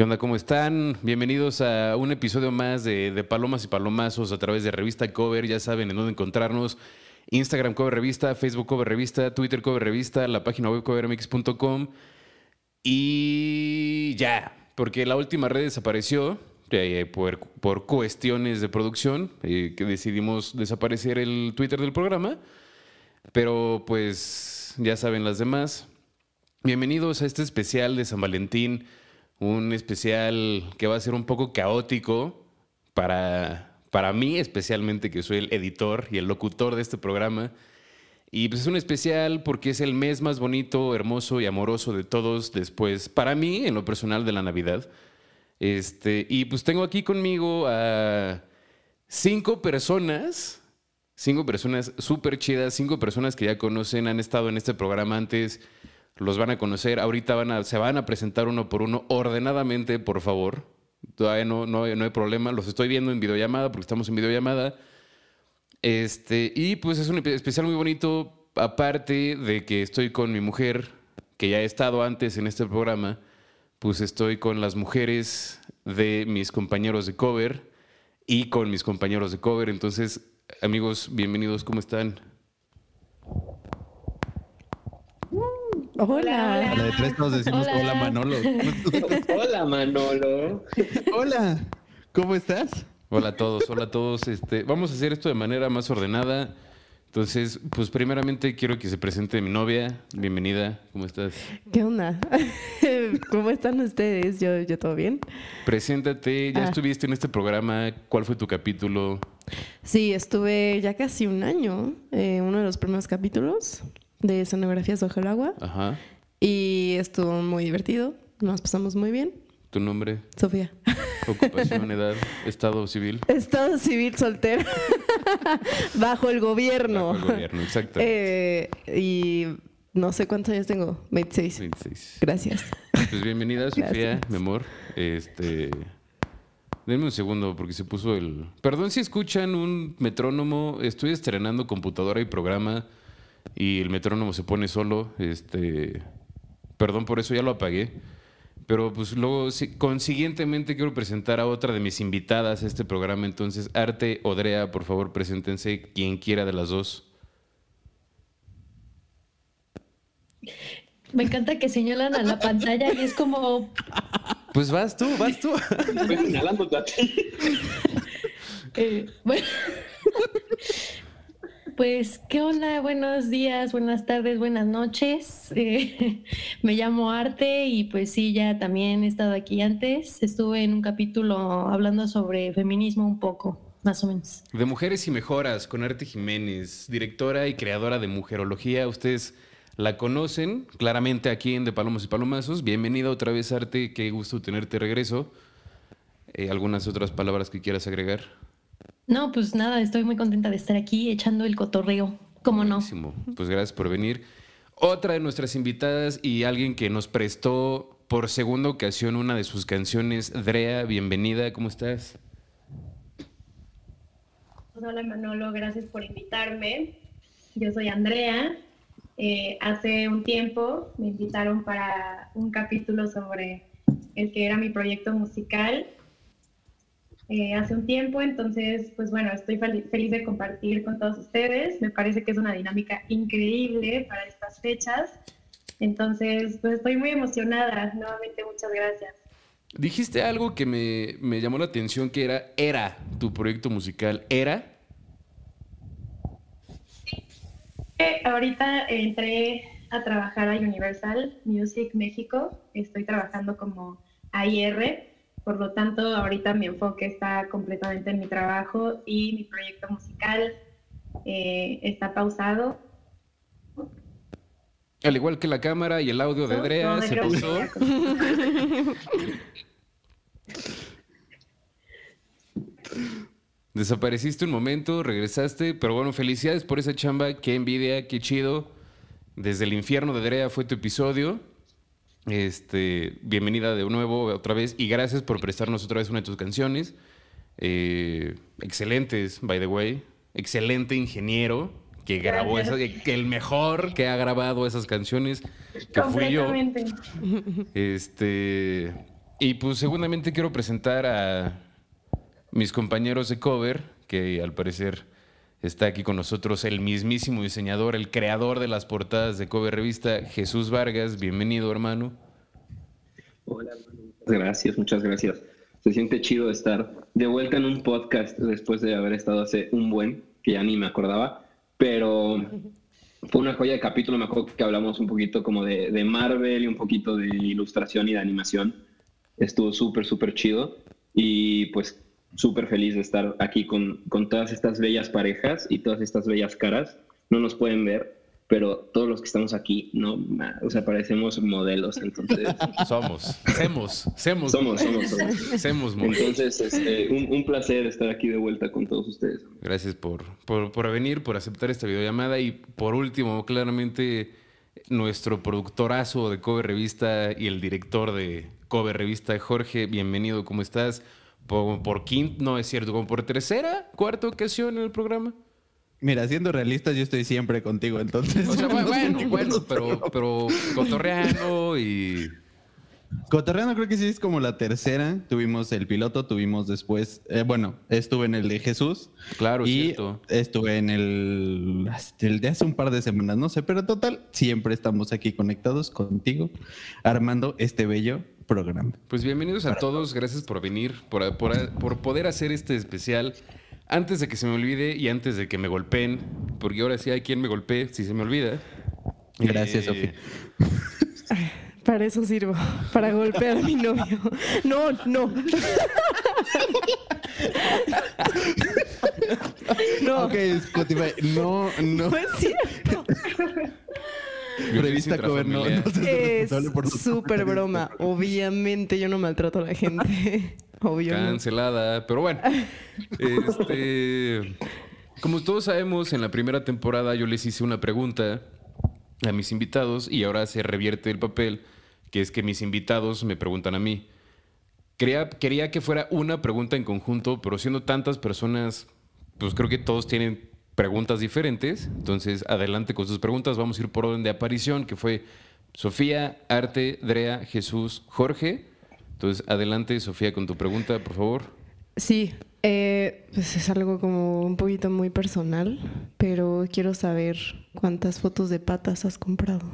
¿Qué onda? ¿Cómo están? Bienvenidos a un episodio más de, Palomas y Palomazos a través de Revista Cover. Ya saben en dónde encontrarnos. Instagram Cover Revista, Facebook Cover Revista, Twitter Cover Revista, la página web covermx.com. Y ya, porque la última red desapareció eh, por, por, cuestiones de producción, eh, que decidimos desaparecer el Twitter del programa. Pero pues ya saben las demás. Bienvenidos a este especial de San Valentín un especial que va a ser un poco caótico para, para mí, especialmente que soy el editor y el locutor de este programa. Y pues es un especial porque es el mes más bonito, hermoso y amoroso de todos después, para mí, en lo personal, de la Navidad. Este, y pues tengo aquí conmigo a cinco personas, cinco personas súper chidas, cinco personas que ya conocen, han estado en este programa antes los van a conocer. Ahorita van a, se van a presentar uno por uno ordenadamente, por favor. Todavía no, no, no hay problema. Los estoy viendo en videollamada porque estamos en videollamada. Este, y pues es un especial muy bonito, aparte de que estoy con mi mujer, que ya he estado antes en este programa, pues estoy con las mujeres de mis compañeros de cover y con mis compañeros de cover. Entonces, amigos, bienvenidos, ¿cómo están? Hola. A de tres nos decimos hola, Manolo. hola Manolo. Hola. ¿Cómo estás? Hola a todos, hola a todos. Este, vamos a hacer esto de manera más ordenada. Entonces, pues primeramente quiero que se presente mi novia. Bienvenida, ¿cómo estás? ¿Qué onda? ¿Cómo están ustedes? Yo, yo todo bien. Preséntate, ya ah. estuviste en este programa. ¿Cuál fue tu capítulo? Sí, estuve ya casi un año, eh, uno de los primeros capítulos de escenografías bajo el agua. Ajá. Y estuvo muy divertido. Nos pasamos muy bien. ¿Tu nombre? Sofía. Ocupación, edad, estado civil. Estado civil soltero. bajo el gobierno. Bajo el gobierno, exacto. Eh, y no sé cuántos años tengo. 26. 26. Gracias. Pues bienvenida, Sofía, mi amor. Este. Denme un segundo porque se puso el. Perdón si escuchan un metrónomo. Estoy estrenando computadora y programa y el metrónomo se pone solo. Este, perdón por eso, ya lo apagué. Pero pues luego, consiguientemente, quiero presentar a otra de mis invitadas a este programa. Entonces, Arte, Odrea, por favor, preséntense quien quiera de las dos. Me encanta que señalan a la pantalla y es como... Pues vas tú, vas tú. Estoy señalándote a ti. Eh, bueno. Pues, ¿qué onda? Buenos días, buenas tardes, buenas noches. Eh, me llamo Arte y pues sí, ya también he estado aquí antes. Estuve en un capítulo hablando sobre feminismo un poco, más o menos. De Mujeres y Mejoras, con Arte Jiménez, directora y creadora de Mujerología. Ustedes la conocen claramente aquí en De Palomos y Palomazos. Bienvenida otra vez, Arte. Qué gusto tenerte regreso. Eh, ¿Algunas otras palabras que quieras agregar? No, pues nada, estoy muy contenta de estar aquí echando el cotorreo. ¿Cómo no? Pues gracias por venir. Otra de nuestras invitadas y alguien que nos prestó por segunda ocasión una de sus canciones, Drea, bienvenida, ¿cómo estás? Hola Manolo, gracias por invitarme. Yo soy Andrea. Eh, hace un tiempo me invitaron para un capítulo sobre el que era mi proyecto musical eh, hace un tiempo, entonces, pues bueno, estoy feliz de compartir con todos ustedes. Me parece que es una dinámica increíble para estas fechas. Entonces, pues estoy muy emocionada. Nuevamente, muchas gracias. Dijiste algo que me, me llamó la atención, que era Era, tu proyecto musical. ¿Era? Sí. Eh, ahorita entré a trabajar a Universal Music México. Estoy trabajando como AIR por lo tanto, ahorita mi enfoque está completamente en mi trabajo y mi proyecto musical eh, está pausado. Al igual que la cámara y el audio de Drea se pausó. Desapareciste un momento, regresaste, pero bueno, felicidades por esa chamba, qué envidia, qué chido. Desde el infierno de Drea fue tu episodio. Este, bienvenida de nuevo otra vez y gracias por prestarnos otra vez una de tus canciones. Eh, excelentes, by the way. Excelente ingeniero que grabó esa, que el mejor que ha grabado esas canciones, que fui yo. Este, Y pues seguramente quiero presentar a mis compañeros de cover, que al parecer está aquí con nosotros el mismísimo diseñador, el creador de las portadas de cover revista, Jesús Vargas. Bienvenido, hermano. Hola. Muchas gracias, muchas gracias. Se siente chido estar de vuelta en un podcast después de haber estado hace un buen, que ya ni me acordaba, pero fue una joya de capítulo. Me acuerdo que hablamos un poquito como de, de Marvel y un poquito de ilustración y de animación. Estuvo súper, súper chido. Y pues súper feliz de estar aquí con, con todas estas bellas parejas y todas estas bellas caras. No nos pueden ver, pero todos los que estamos aquí, no, o sea, parecemos modelos, entonces. Somos, semos, semos. Somos, somos, somos. Entonces, este, un, un, placer estar aquí de vuelta con todos ustedes. Gracias por, por, por venir, por aceptar esta videollamada y por último, claramente, nuestro productorazo de Cover Revista y el director de Cover Revista, Jorge, bienvenido, ¿cómo estás? Por, por quinta, no es cierto, como por tercera, cuarta ocasión en el programa. Mira, siendo realistas, yo estoy siempre contigo, entonces. O sea, bueno, bueno, pero, pero cotorreando y. Cotorreando creo que sí es como la tercera. Tuvimos el piloto, tuvimos después, eh, bueno, estuve en el de Jesús. Claro, y cierto. estuve en el, el de hace un par de semanas, no sé, pero total, siempre estamos aquí conectados contigo, armando este bello programa. Pues bienvenidos a todos, gracias por venir, por, por, poder hacer este especial. Antes de que se me olvide y antes de que me golpeen, porque ahora sí hay quien me golpee si se me olvida. Gracias, eh, Sofía. Para eso sirvo, para golpear a mi novio. No, no. No. Ok, Spotify, no, no. No es cierto. Revista Cover no, es súper broma. Obviamente yo no maltrato a la gente. Obvio. Cancelada. Pero bueno. Este. Como todos sabemos, en la primera temporada yo les hice una pregunta a mis invitados y ahora se revierte el papel, que es que mis invitados me preguntan a mí. Quería, quería que fuera una pregunta en conjunto, pero siendo tantas personas, pues creo que todos tienen preguntas diferentes. Entonces, adelante con sus preguntas. Vamos a ir por orden de aparición, que fue Sofía, Arte, Drea, Jesús, Jorge. Entonces, adelante, Sofía, con tu pregunta, por favor. Sí, eh, pues es algo como un poquito muy personal, pero quiero saber cuántas fotos de patas has comprado.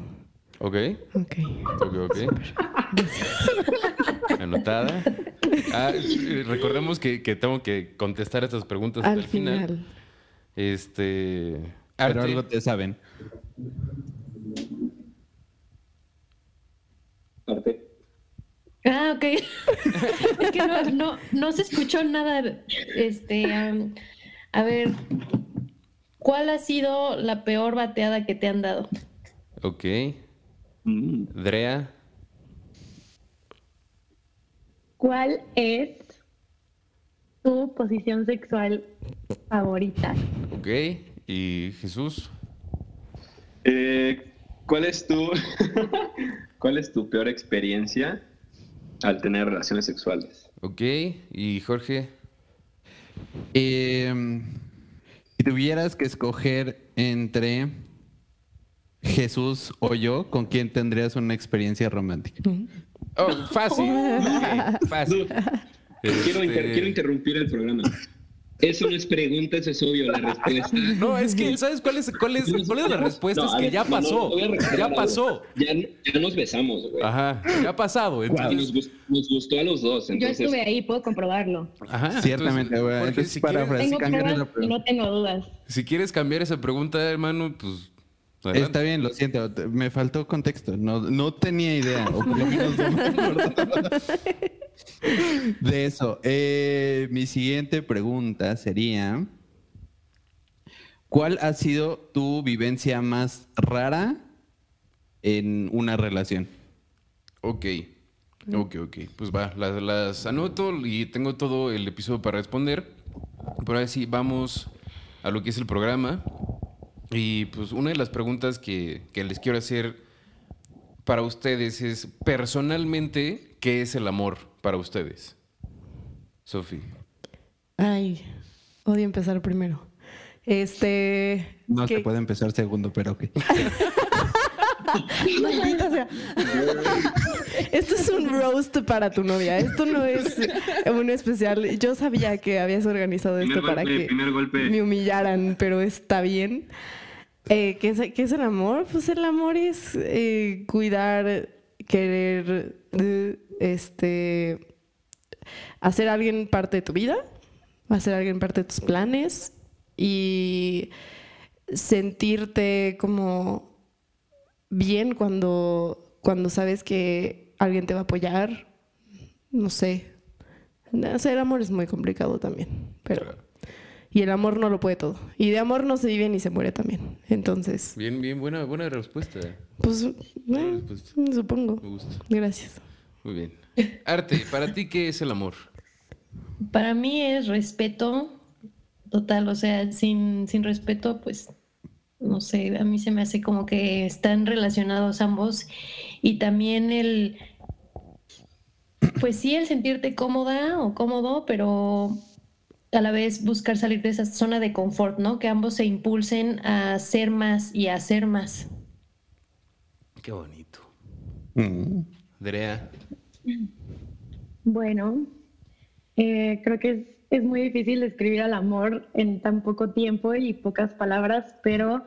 Ok. Ok. Ok, ok. Anotada. Ah, recordemos que, tengo que contestar estas preguntas al, final. Este. Pero algo te saben. Arte. Ah, ok. es que no, no, se escuchó nada. Este, a ver, ¿cuál ha sido la peor bateada que te han dado? Ok. Mm. Drea. ¿Cuál es tu posición sexual favorita? Ok, ¿y Jesús? Eh, ¿Cuál es tu cuál es tu peor experiencia al tener relaciones sexuales? Ok, ¿y Jorge? Em, si tuvieras que escoger entre Jesús o yo, ¿con quién tendrías una experiencia romántica? Oh, fácil. fácil. Quiero, este quiero interrumpir el programa. Eso no es pregunta, eso es obvio la respuesta. No, es que, ¿sabes cuál es, cuál es, cuál es la respuesta? es que ya pasó. ya pasó. Ya, ya, nos besamos, güey. Ajá, ya ha pasado. Entonces... Nos, gustó, a los dos. Entonces... Yo estuve ahí, puedo comprobarlo. Ajá. Ciertamente, güey. Entonces, si para tengo pruebas y no tengo dudas. Si quieres cambiar esa pregunta, hermano, pues Está bien, lo siento. Me faltó contexto. No, no tenía idea. O por lo menos de eso. Eh, mi siguiente pregunta sería: ¿Cuál ha sido tu vivencia más rara en una relación? Ok. Ok, ok. Pues va, las, las anoto y tengo todo el episodio para responder. Pero ahora sí, vamos a lo que es el programa. Y pues una de las preguntas que, les quiero hacer para ustedes es, personalmente, ¿qué es el amor para ustedes? Sofi. Ay, odio empezar primero. Este. No se puede empezar segundo, pero ok. Esto es un roast para tu novia. Esto no es un especial. Yo sabía que habías organizado esto para que me humillaran, pero está bien. Eh, ¿qué, es, el amor? Pues el amor es eh, cuidar, querer, este, hacer a alguien parte de tu vida, hacer a alguien parte de tus planes y sentirte como bien cuando, cuando sabes que alguien te va a apoyar. No sé. Hacer amor es muy complicado también, pero... Y el amor no lo puede todo. Y de amor no se vive ni se muere también. Entonces... Bien, bien, buena, buena respuesta. Pues, eh, supongo. Me gusta. Gracias. Muy bien. Arte, ¿para ti qué es el amor? Para mí es respeto total, o sea, sin, sin respeto, pues no sé, a mí se me hace como que están relacionados ambos y también el, pues sí, el sentirte cómoda o cómodo, pero a la vez buscar salir de esa zona de confort, ¿no? Que ambos se impulsen a ser más y a hacer más. Qué bonito. Mm. Drea. Bueno, eh, creo que es es muy difícil describir al amor en tan poco tiempo y pocas palabras, pero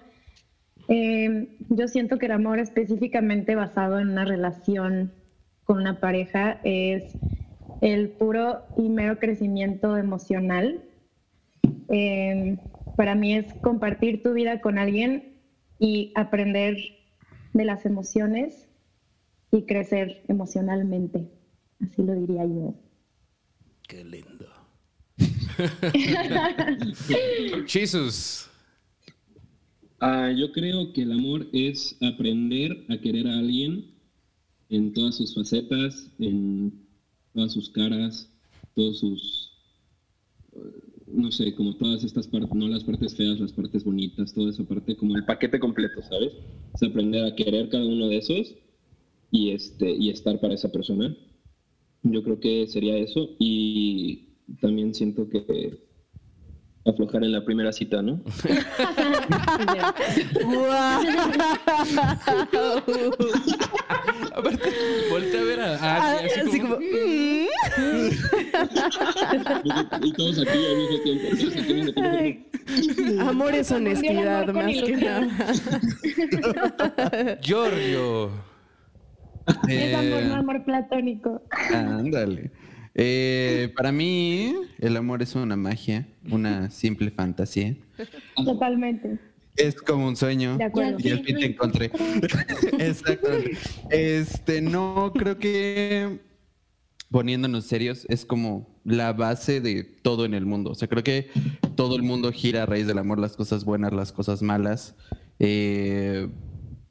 eh, yo siento que el amor específicamente basado en una relación con una pareja es el puro y mero crecimiento emocional. Eh, para mí es compartir tu vida con alguien y aprender de las emociones y crecer emocionalmente. Así lo diría yo. Qué lindo. Jesus. Ah, yo creo que el amor es aprender a querer a alguien en todas sus facetas, en todas sus caras, todos sus, no sé, como todas estas partes, no las partes feas, las partes bonitas, toda esa parte, como el paquete completo, ¿sabes? Es aprender a querer cada uno de esos y, este, y estar para esa persona. Yo creo que sería eso. Y también siento que aflojar en la primera cita, ¿no? Aparte, voltea a ver a, a así, así, como... Mm". y todos aquí al mismo tiempo. Amor es honestidad, más que nada. Giorgio. Es amor, no amor platónico. Ándale. Eh, para mí, el amor es una magia, una simple fantasía. Totalmente. Es como un sueño. Y al fin te encontré. Exactamente. Este, no, creo que poniéndonos serios, es como la base de todo en el mundo. O sea, creo que todo el mundo gira a raíz del amor, las cosas buenas, las cosas malas. Eh,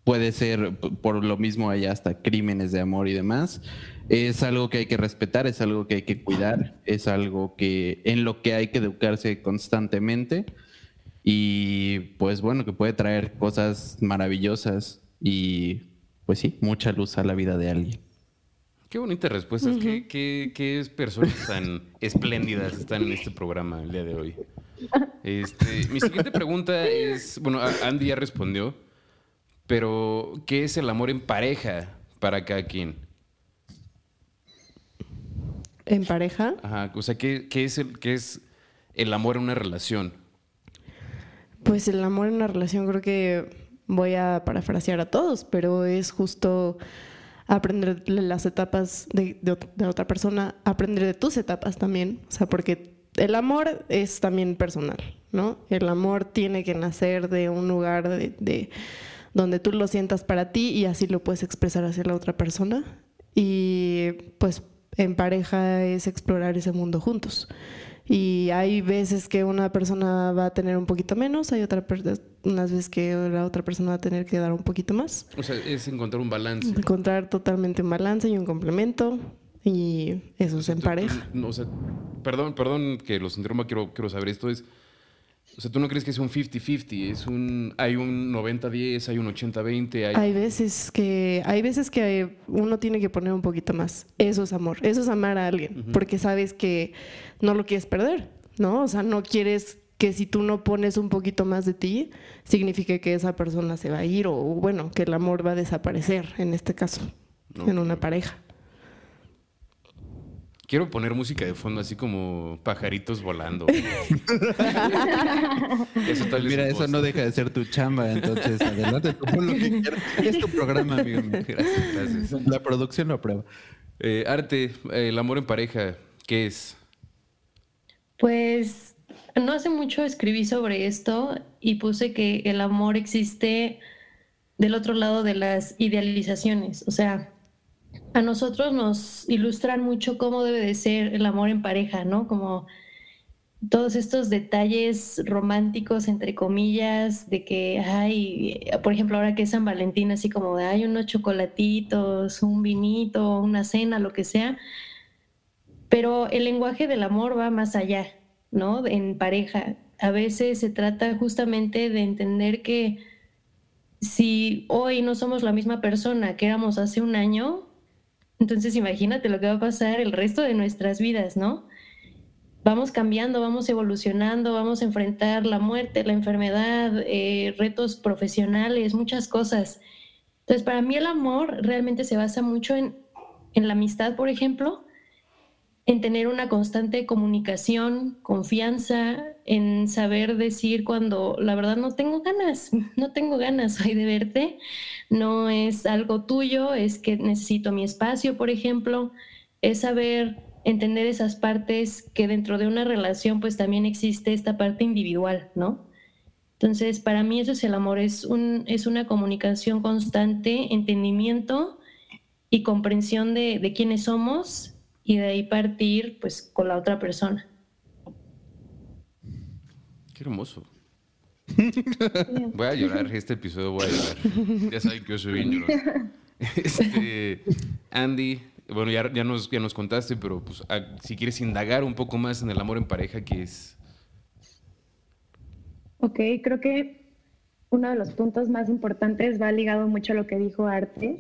puede ser por lo mismo hay hasta crímenes de amor y demás es algo que hay que respetar, es algo que hay que cuidar, es algo que en lo que hay que educarse constantemente y pues bueno, que puede traer cosas maravillosas y pues sí, mucha luz a la vida de alguien. Qué bonitas respuestas, qué, personas tan espléndidas están en este programa el día de hoy. Este, mi siguiente pregunta es, bueno, Andy ya respondió, pero ¿qué es el amor en pareja para cada quien? ¿En pareja? Ajá, o sea, ¿qué, es, el, qué es el amor en una relación? Pues el amor en una relación creo que voy a parafrasear a todos, pero es justo aprender las etapas de, otra persona, aprender de tus etapas también, o sea, porque el amor es también personal, ¿no? El amor tiene que nacer de un lugar de, donde tú lo sientas para ti y así lo puedes expresar hacia la otra persona. Y pues en pareja es explorar ese mundo juntos. Y hay veces que una persona va a tener un poquito menos, hay otra unas veces que la otra persona va a tener que dar un poquito más. O sea, es encontrar un balance. Encontrar totalmente un balance y un complemento. Y eso es en pareja. o sea, perdón, perdón que los interrumpa, quiero, quiero saber esto. Es, o sea, ¿tú no crees que es un 50-50? Es un, hay un 90-10, hay un 80-20. Hay... hay... veces que hay veces que uno tiene que poner un poquito más. Eso es amor. Eso es amar a alguien. Porque sabes que no lo quieres perder, ¿no? O sea, no quieres que si tú no pones un poquito más de ti, significa que esa persona se va a ir o bueno, que el amor va a desaparecer en este caso, en una pareja. Quiero poner música de fondo, así como pajaritos volando. eso tal Mira, eso no deja de ser tu chamba, entonces adelante, tú pon lo que quieras. Es tu programa, amigo. Gracias, gracias. La producción lo aprueba. Eh, Arte, el amor en pareja, ¿qué es? Pues no hace mucho escribí sobre esto y puse que el amor existe del otro lado de las idealizaciones. O sea, a nosotros nos ilustran mucho cómo debe de ser el amor en pareja, ¿no? Como todos estos detalles románticos, entre comillas, de que hay, por ejemplo, ahora que es San Valentín, así como de hay unos chocolatitos, un vinito, una cena, lo que sea. Pero el lenguaje del amor va más allá, ¿no? En pareja. A veces se trata justamente de entender que si hoy no somos la misma persona que éramos hace un año, entonces imagínate lo que va a pasar el resto de nuestras vidas, ¿no? Vamos cambiando, vamos evolucionando, vamos a enfrentar la muerte, la enfermedad, eh, retos profesionales, muchas cosas. Entonces, para mí el amor realmente se basa mucho en, en la amistad, por ejemplo, en tener una constante comunicación, confianza, en saber decir cuando la verdad no tengo ganas, no tengo ganas hoy de verte, no es algo tuyo, es que necesito mi espacio, por ejemplo, es saber entender esas partes que dentro de una relación pues también existe esta parte individual, ¿no? Entonces, para mí eso es el amor, es, un, es una comunicación constante, entendimiento y comprensión de, de quiénes somos y de ahí partir pues con la otra persona. Qué hermoso. voy a llorar, este episodio voy a llorar. Ya saben que yo soy bien llorón. Este, Andy, bueno, ya, ya, nos, ya nos contaste, pero pues si quieres indagar un poco más en el amor en pareja, ¿qué es? Ok, creo que uno de los puntos más importantes va ligado mucho a lo que dijo Arte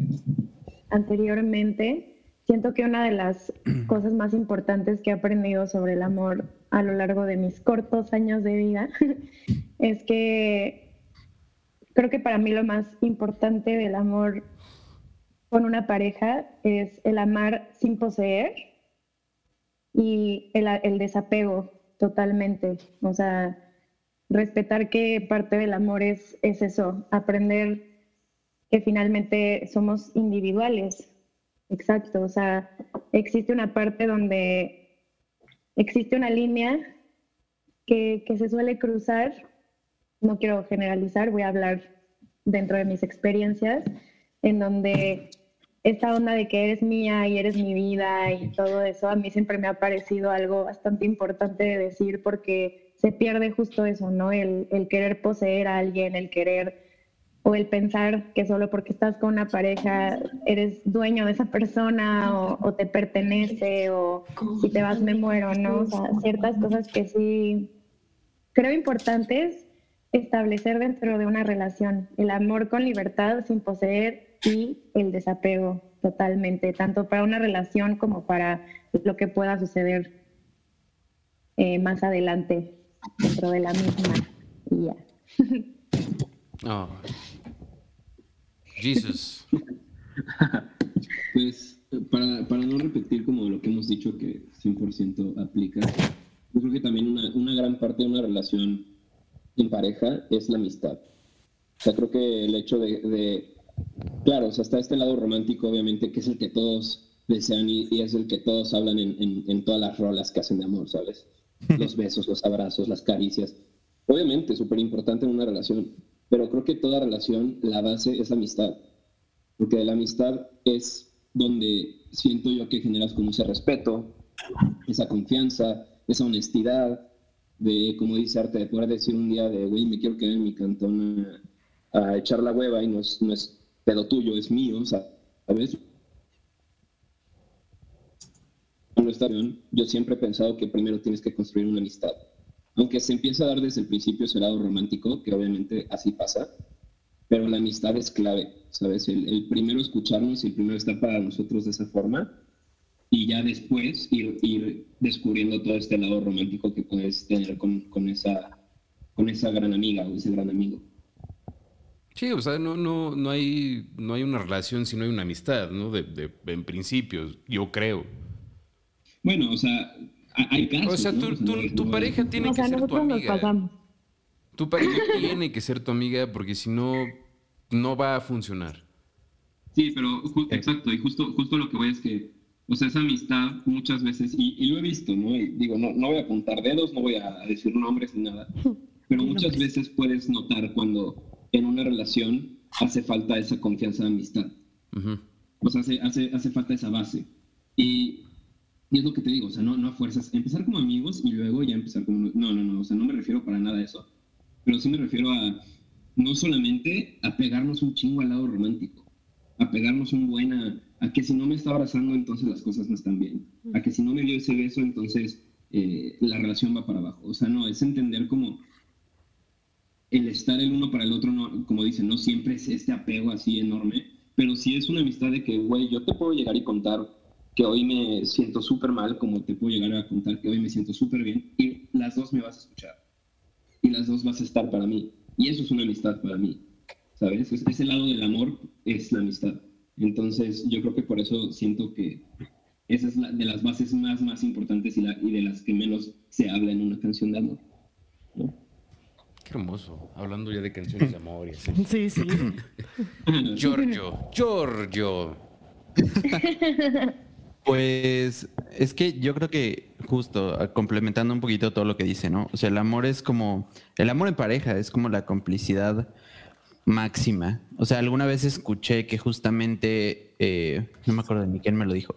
anteriormente, Siento que una de las cosas más importantes que he aprendido sobre el amor a lo largo de mis cortos años de vida es que creo que para mí lo más importante del amor con una pareja es el amar sin poseer y el, desapego totalmente. O sea, respetar que parte del amor es, es eso, aprender que finalmente somos individuales, Exacto, o sea, existe una parte donde existe una línea que, se suele cruzar, no quiero generalizar, voy a hablar dentro de mis experiencias, en donde esta onda de que eres mía y eres mi vida y todo eso, a mí siempre me ha parecido algo bastante importante de decir porque se pierde justo eso, ¿no? El, el querer poseer a alguien, el querer o el pensar que solo porque estás con una pareja eres dueño de esa persona o, te pertenece o si te vas me muero, ¿no? O sea, ciertas cosas que sí creo importantes establecer dentro de una relación. El amor con libertad sin poseer y el desapego totalmente, tanto para una relación como para lo que pueda suceder eh, más adelante dentro de la misma. Y ya. Oh. Jesus. pues para, para, no repetir como lo que hemos dicho que 100% aplica, yo creo que también una, una, gran parte de una relación en pareja es la amistad. O sea, creo que el hecho de, de claro, o sea, está este lado romántico, obviamente, que es el que todos desean y, y es el que todos hablan en, en, en, todas las rolas que hacen de amor, ¿sabes? Los besos, los abrazos, las caricias. Obviamente, súper importante en una relación, pero creo que toda relación, la base es la amistad, porque de la amistad es donde siento yo que generas como ese respeto, esa confianza, esa honestidad, de, como dice Arte, de poder decir un día de, güey, me quiero quedar en mi cantón a, echar la hueva y no es, no es pedo tuyo, es mío, ¿sabes? Yo siempre he pensado que primero tienes que construir una amistad aunque se empieza a dar desde el principio ese lado romántico, que obviamente así pasa, pero la amistad es clave, ¿sabes? El, primero escucharnos y el primero estar para nosotros de esa forma y ya después ir, ir descubriendo todo este lado romántico que puedes tener con, con, esa con esa gran amiga o ese gran amigo. Sí, o sea, no, no, no, hay, no hay una relación, sino hay una amistad, ¿no? De, en principio, yo creo. Bueno, o sea, hay casos. O sea, tu, pareja tiene que ser tu amiga. Tu pareja tiene que ser tu amiga porque si no, no va a funcionar. Sí, pero exacto, y justo, justo lo que voy es que, o sea, esa amistad muchas veces, y, lo he visto, ¿no? digo, no, no voy a apuntar dedos, no voy a decir nombres ni nada, pero muchas veces puedes notar cuando en una relación hace falta esa confianza de amistad. O sea, hace, hace, hace falta esa base. Y, y, es lo que te digo, o sea, no, no a fuerzas, empezar como amigos y luego ya empezar como... No, no, no, o sea, no me refiero para nada a eso, pero sí me refiero a no solamente a pegarnos un chingo al lado romántico, a pegarnos un buen a, que si no me está abrazando, entonces las cosas no están bien, a que si no me dio ese beso, entonces eh, la relación va para abajo. O sea, no, es entender como el estar el uno para el otro, no, como dicen, no siempre es este apego así enorme, pero sí es una amistad de que, güey, yo te puedo llegar y contar que hoy me siento súper mal, como te puedo llegar a contar que hoy me siento súper bien, y las dos me vas a escuchar, y las dos vas a estar para mí, y eso es una amistad para mí, ¿sabes? ese lado del amor es la amistad. Entonces, yo creo que por eso siento que esa es la, de las bases más, más importantes y, la, y de las que menos se habla en una canción de amor. ¿no? Qué hermoso. Hablando ya de canciones de amor y así. Sí, sí. Giorgio, Giorgio. Pues es que yo creo que justo complementando un poquito todo lo que dice, ¿no? O sea, el amor es como, el amor en pareja es como la complicidad máxima. O sea, alguna vez escuché que justamente, eh, no me acuerdo ni quién me lo dijo,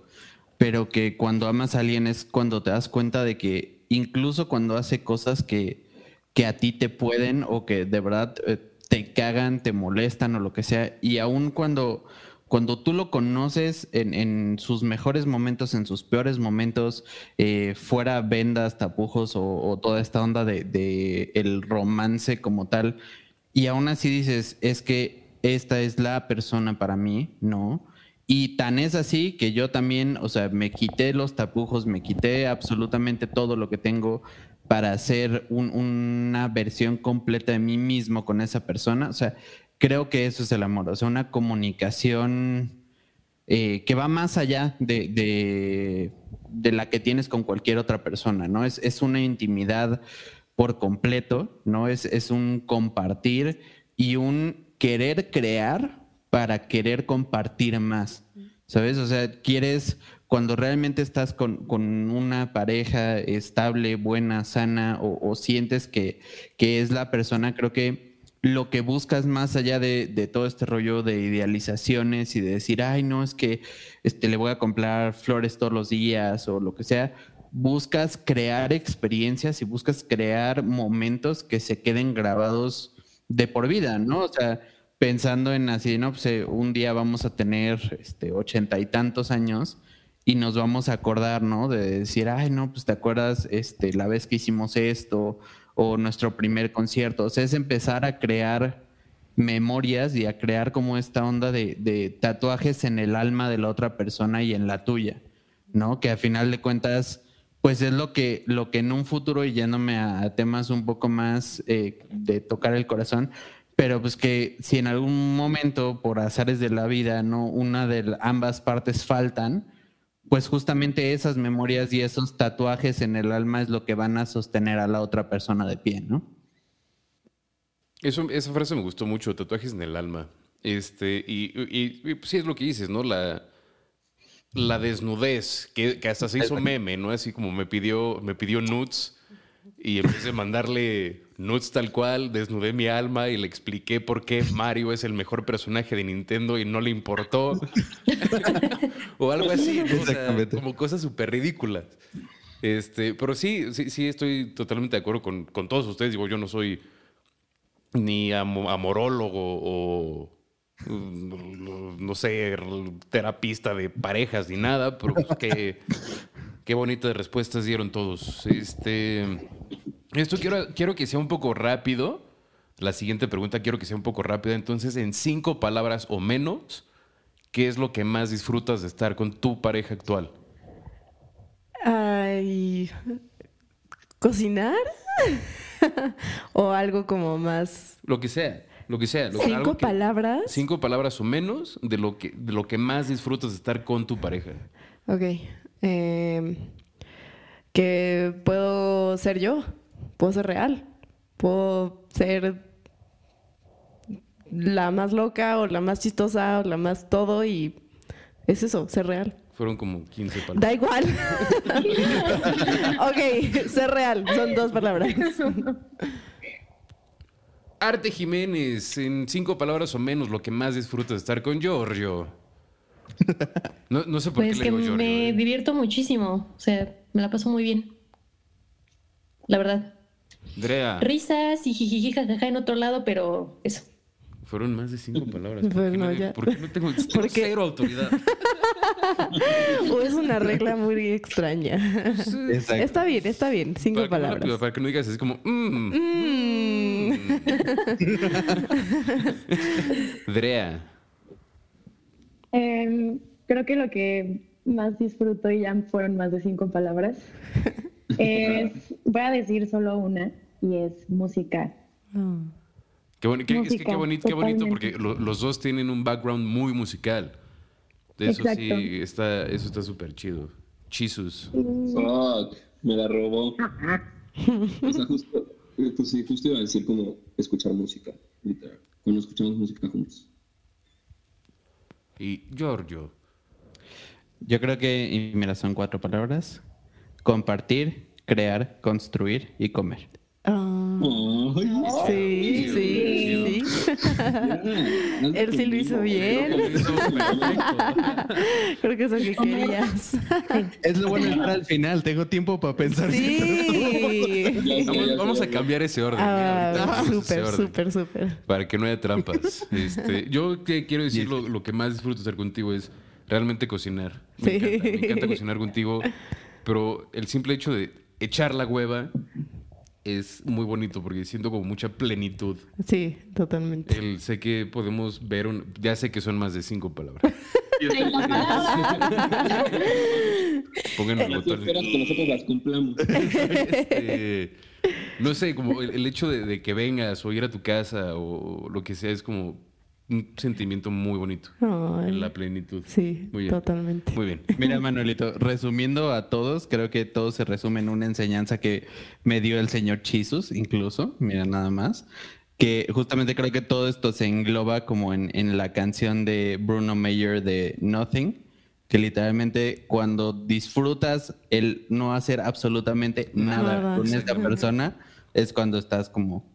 pero que cuando amas a alguien es cuando te das cuenta de que incluso cuando hace cosas que que a ti te pueden o que de verdad eh, te cagan, te molestan o lo que sea. Y aun cuando, cuando tú lo conoces en, sus mejores momentos, en sus peores momentos, eh, fuera vendas, tapujos o, toda esta onda de, el romance como tal, y aún así dices, es que esta es la persona para mí, ¿no? Y tan es así que yo también, o sea, me quité los tapujos, me quité absolutamente todo lo que tengo para hacer una versión completa de mí mismo con esa persona. O sea, creo que eso es el amor, o sea, una comunicación eh, que va más allá de, la que tienes con cualquier otra persona, ¿no? Es, es una intimidad por completo, ¿no? Es, es un compartir y un querer crear para querer compartir más, ¿sabes? O sea, quieres cuando realmente estás con, una pareja estable, buena, sana, o, sientes que, es la persona, creo que lo que buscas más allá de, todo este rollo de idealizaciones y de decir, ay, no, es que este, le voy a comprar flores todos los días o lo que sea, buscas crear experiencias y buscas crear momentos que se queden grabados de por vida, ¿no? O sea, pensando en así, no, pues eh, un día vamos a tener este, ochenta y tantos años y nos vamos a acordar, ¿no? De decir, ay, no, pues te acuerdas este, la vez que hicimos esto o nuestro primer concierto. O sea, es empezar a crear memorias y a crear como esta onda de, tatuajes en el alma de la otra persona y en la tuya, ¿no? Que a final de cuentas, pues es lo que, lo que en un futuro, y yéndome a, temas un poco más eh, de tocar el corazón, pero pues que si en algún momento, por azares de la vida, ¿no? Una de ambas partes faltan, pues justamente esas memorias y esos tatuajes en el alma es lo que van a sostener a la otra persona de pie, ¿no? Eso, esa frase me gustó mucho, tatuajes en el alma. Este, y, pues sí es lo que dices, ¿no? La, la desnudez, que, hasta se hizo meme, ¿no? Así como me pidió, me pidió nudes y empecé a mandarle nudes tal cual, desnudé mi alma y le expliqué por qué Mario es el mejor personaje de Nintendo y no le importó. o algo así, como cosas súper ridículas. Este, pero sí, sí, sí, estoy totalmente de acuerdo con, todos ustedes. Digo, yo no soy ni amorólogo o mm, no sé, terapista de parejas ni nada, pero pues qué, qué bonitas respuestas dieron todos. Este, esto quiero, quiero que sea un poco rápido. La siguiente pregunta quiero que sea un poco rápida. Entonces, en cinco palabras o menos, ¿qué es lo que más disfrutas de estar con tu pareja actual? Ay, ¿Cocinar? o algo como más... Lo que sea, lo que sea. ¿Cinco palabras? Cinco palabras o menos de lo que, de lo que más disfrutas de estar con tu pareja. Ok. Em, que puedo ser yo, puedo ser real, puedo ser la más loca o la más chistosa o la más todo y es eso, ser real. Fueron como 15 palabras. Da igual. ok, ser real, son dos palabras. Arte Jiménez, en cinco palabras o menos, lo que más disfrutas de estar con Giorgio. No, no sé por pues qué le digo que me ¿eh? divierto muchísimo. O sea, me la paso muy bien. La verdad. Drea. Risas y jijiji jajaja en otro lado, pero eso. Fueron más de cinco palabras. ¿Por, Pues qué, no, ya. ¿por qué no tengo Porque- cero autoridad? o es una regla muy extraña. Exacto. Está bien, está bien, cinco para, que no, palabras. para que no digas así como... mm, Mm. Drea. Em, creo que lo que más disfruto y ya fueron más de cinco palabras es, voy a decir solo una y es música. Ah. Qué, boni- qué- es que qué Música, bonito, qué bonito porque lo- los dos tienen un background muy musical. Eso Exacto. sí, está, eso está súper chido. Fuck, me la robó. O sea, justo, eh, pues sí, justo iba a decir como escuchar música, literal. Cuando escuchamos música juntos. Y Giorgio. Yo creo que, y mira, son cuatro palabras. Compartir, crear, construir y comer. Ah. Ay, Sí, sí, sí. Él sí lo hizo bien. Creo que es lo que querías. Es lo bueno de estar al final, tengo tiempo para pensar. Sí. Vamos, vamos a cambiar ese orden. Ah, súper, súper, súper. Para que no haya trampas. Este, yo que quiero decir lo, lo que más disfruto hacer contigo es realmente cocinar. Me, Sí. encanta, me encanta cocinar contigo, pero el simple hecho de echar la hueva es muy bonito porque siento como mucha plenitud. Sí, totalmente. El, sé que podemos ver, un, ya sé que son más de cinco palabras. Pongan el Tú botón. esperas que nosotros las cumplamos. Este, no sé, como el, el hecho de, de que vengas o ir a tu casa o lo que sea es como un sentimiento muy bonito. Ay. En la plenitud. Sí, Muy bien. totalmente. Muy bien. Mira, Manuelito, resumiendo a todos, creo que todo se resume en una enseñanza que me dio el señor Chisus, incluso, mira nada más, que justamente creo que todo esto se engloba como en, en la canción de Bruno Mayer de Nothing, que literalmente cuando disfrutas el no hacer absolutamente nada, Nada. con esta persona, es cuando estás como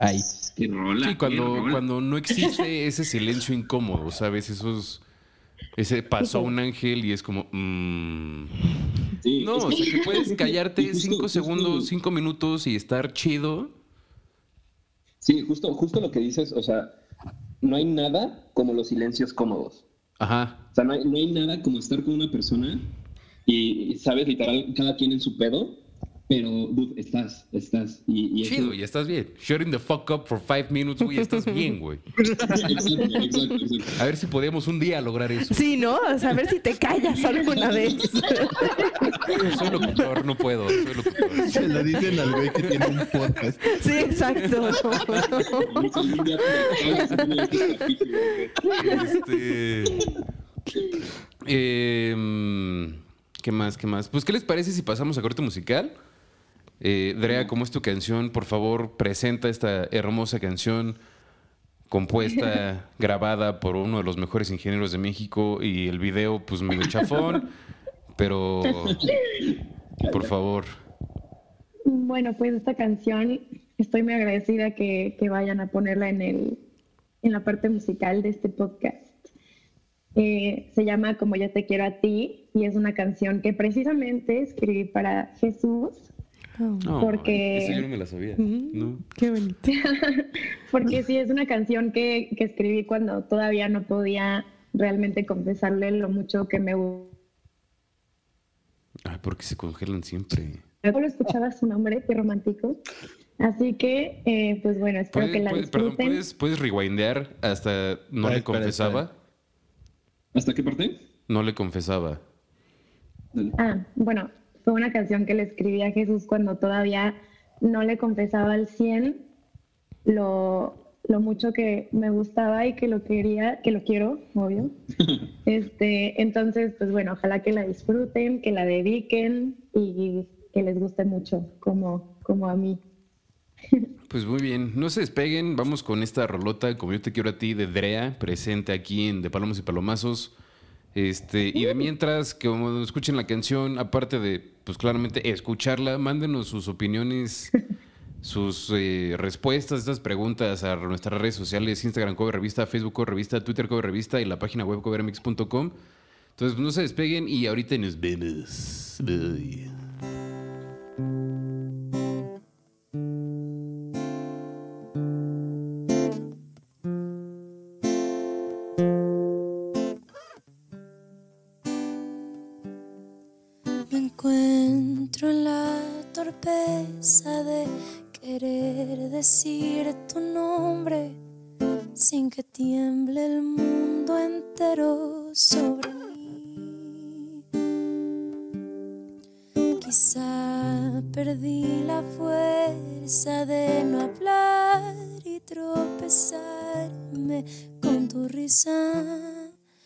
ahí. Qué rola. Sí, qué cuando, rola. cuando no existe ese silencio incómodo, ¿sabes? Esos. Ese pasó un ángel y es como. mm. Sí, No, o sea, que puedes callarte justo- cinco justo- segundos, cinco minutos y estar chido. Sí, justo, justo lo que dices, o sea, no hay nada como los silencios cómodos. Ajá. O sea, no hay, no hay nada como estar con una persona y, y, sabes, literal, cada quien en su pedo, pero, dude, estás, estás. Y, y eso- Chido, ya estás bien. Shutting the fuck up for five minutes, güey, estás bien, güey. Exacto, exacto, exacto. A ver si podemos un día lograr eso. Sí, ¿no? O sea, a ver si te callas alguna vez. Soy locutor, no puedo. Soy locutor. Se lo dicen al güey que tiene un podcast. Sí, exacto. Este em, ¿Qué más? ¿Qué más? Pues, ¿qué les parece si pasamos a corte musical? Eh, Drea, ¿cómo es tu canción? Por favor, presenta esta hermosa canción compuesta, grabada por uno de los mejores ingenieros de México y el video, pues medio chafón, pero por favor. Bueno, pues esta canción estoy muy agradecida que, que vayan a ponerla en, el, en la parte musical de este podcast. Eh, se llama Como yo te quiero a ti y es una canción que precisamente escribí para Jesús No, Porque- Esa yo no me la sabía. Mm. No. Qué bonito. porque sí es una canción que, que escribí cuando todavía no podía realmente confesarle lo mucho que me. Ay, porque se congelan siempre. Solo escuchaba su nombre, qué romántico. Así que, eh, pues bueno, espero ¿Puedes, que la puedes- perdón. ¿puedes, puedes rewindear hasta no le espera, confesaba? espera. ¿Hasta qué parte? No le confesaba. Ah, bueno, fue una canción que le escribí a Jesús cuando todavía no le confesaba al 100 lo, lo mucho que me gustaba y que lo quería, que lo quiero, obvio. este, entonces, pues bueno, ojalá que la disfruten, que la dediquen y que les guste mucho, como, como a mí. Pues muy bien, no se despeguen, vamos con esta rolota, como yo te quiero a ti, de Drea, presente aquí en De Palomos y Palomazos. Este, y de mientras, que como escuchen la canción, aparte de, pues claramente, escucharla, mándenos sus opiniones, sus eh, respuestas a estas preguntas a nuestras redes sociales, Instagram Cover Revista, Facebook Cover Revista, Twitter Cover Revista y la página web covermix.com. Entonces, no se despeguen y ahorita nos vemos. Bye. Sobre mí. Quizá perdí la fuerza de no hablar y tropezarme con tu risa.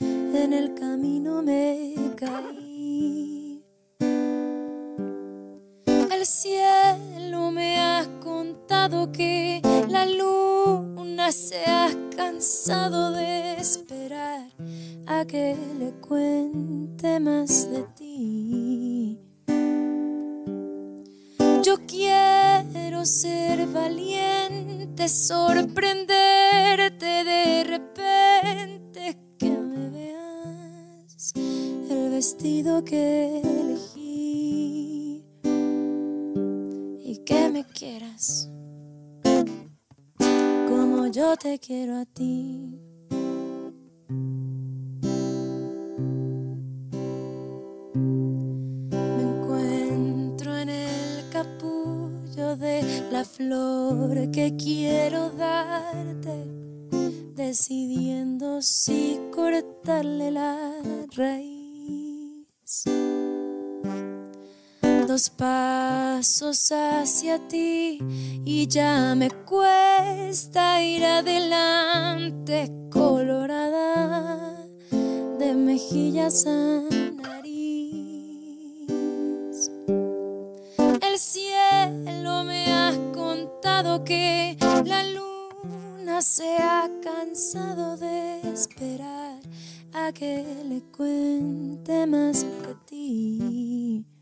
En el camino me caí cielo me ha contado que la luna se ha cansado de esperar a que le cuente más de ti. Yo quiero ser valiente, sorprenderte de repente que me veas el vestido que elegí que me quieras como yo te quiero a ti. Me encuentro en el capullo de la flor que quiero darte, decidiendo si cortarle la raíz dos pasos hacia ti y ya me cuesta ir adelante, colorada de mejillas a nariz. El cielo me ha contado que la luna se ha cansado de esperar a que le cuente más de ti.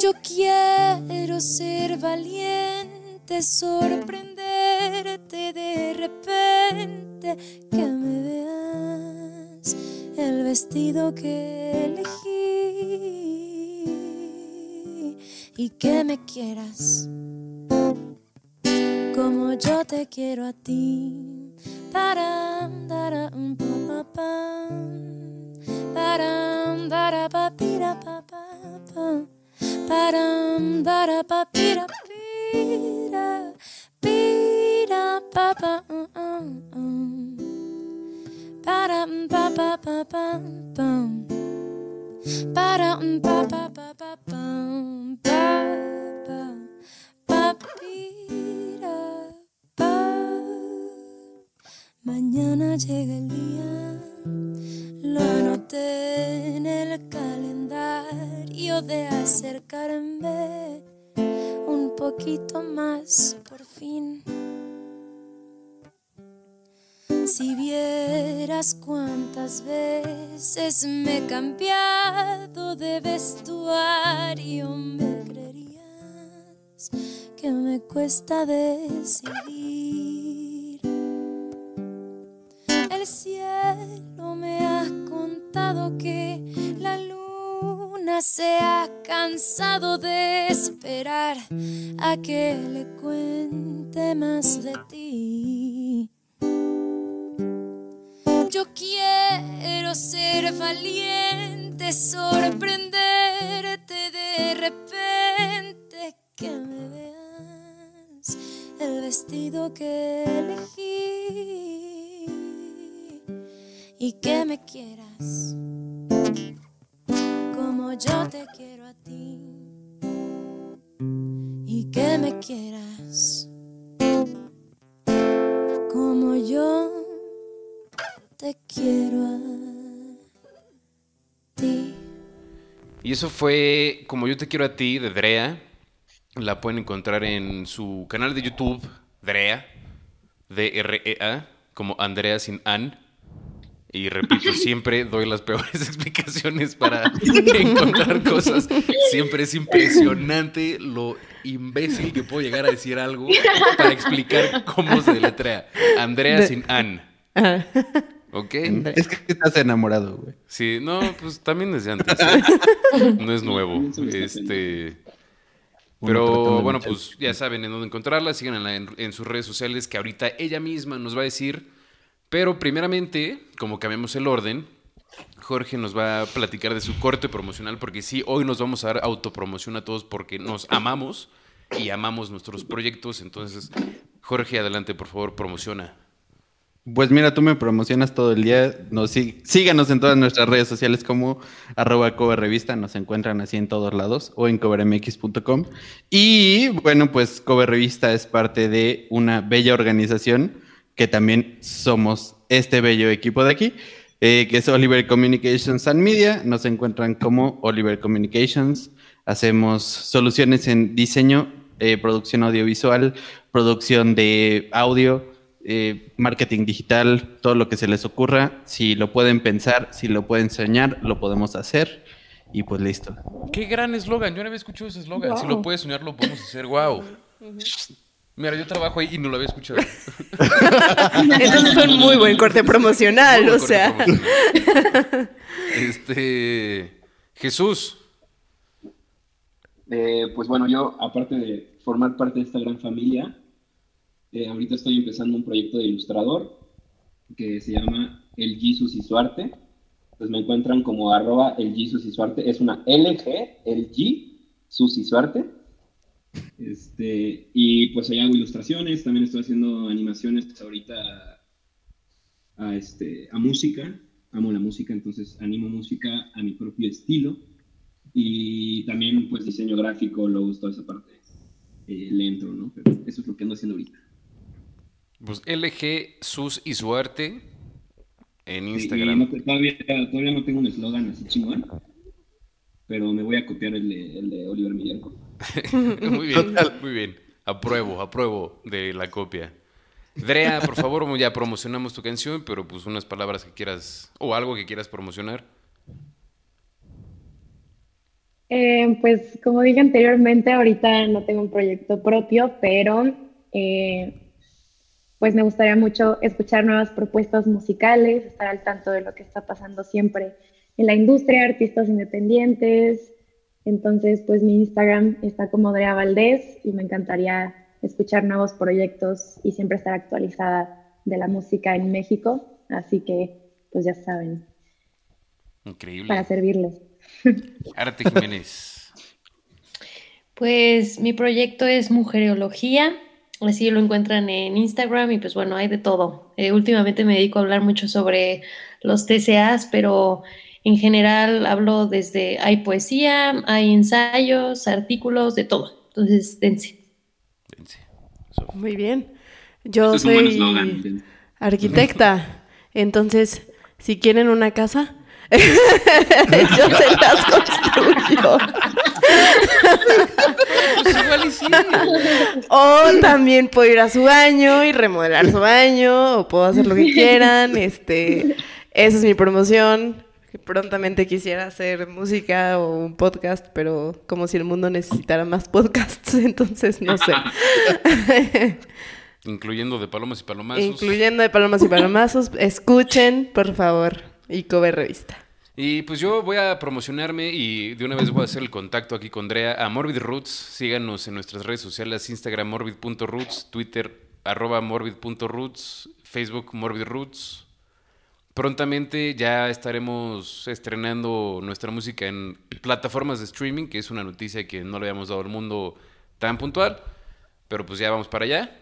Yo quiero ser valiente, sorprenderte de repente, que me veas el vestido que elegí y que me quieras como yo te quiero a ti. Para, para, pa, pa, para, para, pa, pira, Ba-dum, ba-da, ba da ba da ba ba ba ba ba ba ba bum ba da ba ba ba ba bum ba ba ba ba mañana llega el día lo anoté en el calendario de acercarme un poquito más por fin. Si vieras cuántas veces me he cambiado de vestuario, me creerías que me cuesta decidir. El cielo me ha contado que la luna se ha cansado de esperar a que le cuente más de ti. Yo quiero ser valiente, sorprenderte de repente que me veas el vestido que elegí y que me quieras como yo te quiero a ti y que me quieras como yo te quiero a ti. Y eso fue Como yo te quiero a ti de Drea. La pueden encontrar en su canal de YouTube, Drea, D-R-E-A, como Andrea sin An. Y repito, siempre doy las peores explicaciones para encontrar cosas. Siempre es impresionante lo imbécil que puedo llegar a decir algo para explicar cómo se deletrea. Andrea sin An. ¿Ok? Es que estás enamorado, güey. Sí, no, pues también desde antes. No es nuevo. Este. Pero bueno, pues ya saben en dónde encontrarla. Síganla en, en sus redes sociales que ahorita ella misma nos va a decir. Pero primeramente, como cambiamos el orden, Jorge nos va a platicar de su corte promocional porque sí, hoy nos vamos a dar autopromoción a todos porque nos amamos y amamos nuestros proyectos. Entonces, Jorge, adelante, por favor, promociona. Pues mira, tú me promocionas todo el día. Nos, sí- síganos en todas nuestras redes sociales como arroba cover revista. Nos encuentran así en todos lados o en covermx.com. Y bueno, pues cover revista es parte de una bella organización que también somos este bello equipo de aquí, eh, que es Oliver Communications and Media. Nos encuentran como Oliver Communications. Hacemos soluciones en diseño, eh, producción audiovisual, producción de audio, eh, marketing digital, todo lo que se les ocurra. Si lo pueden pensar, si lo pueden soñar, lo podemos hacer. Y pues listo. Qué gran eslogan. Yo no había escuchado ese eslogan. Si lo puedes soñar, lo podemos hacer. Wow. Mira, yo trabajo ahí y no lo había escuchado. Entonces fue un muy buen corte promocional, Muy o sea. promocional. Este. Jesús. Eh, pues bueno, yo, aparte de formar parte de esta gran familia, eh, ahorita estoy empezando un proyecto de ilustrador que se llama El Jesus y su arte. Pues me encuentran como arroba el Jesus y su arte. Es una LG, el G, sus y su arte. Este, y pues ahí hago ilustraciones, también estoy haciendo animaciones pues, ahorita a, este, a música. Amo la música, entonces animo música a mi propio estilo. Y también, pues, diseño gráfico, logos, toda esa parte. Eh, le entro, ¿no? Pero eso es lo que ando haciendo ahorita. Pues LG Sus y su arte en y Instagram. no te- todavía, todavía no tengo un eslogan así chingón, pero me voy a copiar el de, el de Oliver Millarco. muy bien, muy bien. Apruebo, apruebo de la copia. Drea, por favor, ya promocionamos tu canción, pero pues unas palabras que quieras o algo que quieras promocionar. Eh, pues como dije anteriormente, ahorita no tengo un proyecto propio, pero eh, pues me gustaría mucho escuchar nuevas propuestas musicales, estar al tanto de lo que está pasando siempre en la industria, artistas independientes. Entonces, pues mi Instagram está como Drea Valdés y me encantaría escuchar nuevos proyectos y siempre estar actualizada de la música en México. Así que, pues ya saben, Increíble. para servirles. Arte Jiménez. Pues mi proyecto es Mujereología, así lo encuentran en Instagram y pues bueno, hay de todo. Eh, últimamente me dedico a hablar mucho sobre los TCAs, pero en general hablo desde, hay poesía, hay ensayos, artículos, de todo. Entonces, dense. Dense. Muy bien. Yo es un buen soy eslogan. arquitecta. Entonces, si quieren una casa, yo se las construyo. Pues igual y sí. O también puedo ir a su baño y remodelar su baño, o puedo hacer lo que quieran. Este, esa es mi promoción. Prontamente quisiera hacer música o un podcast, pero como si el mundo necesitara más podcasts, entonces no sé. Incluyendo de palomas y palomazos. Incluyendo de palomas y palomazos, escuchen, por favor, y cover revista. Y pues yo voy a promocionarme y de una vez voy a hacer el contacto aquí con Drea a Morbid Roots. Síganos en nuestras redes sociales, Instagram morbid.roots, Twitter arroba morbid.roots, Facebook Morbid Roots. Prontamente ya estaremos estrenando nuestra música en plataformas de streaming, que es una noticia que no le habíamos dado al mundo tan puntual, pero pues ya vamos para allá.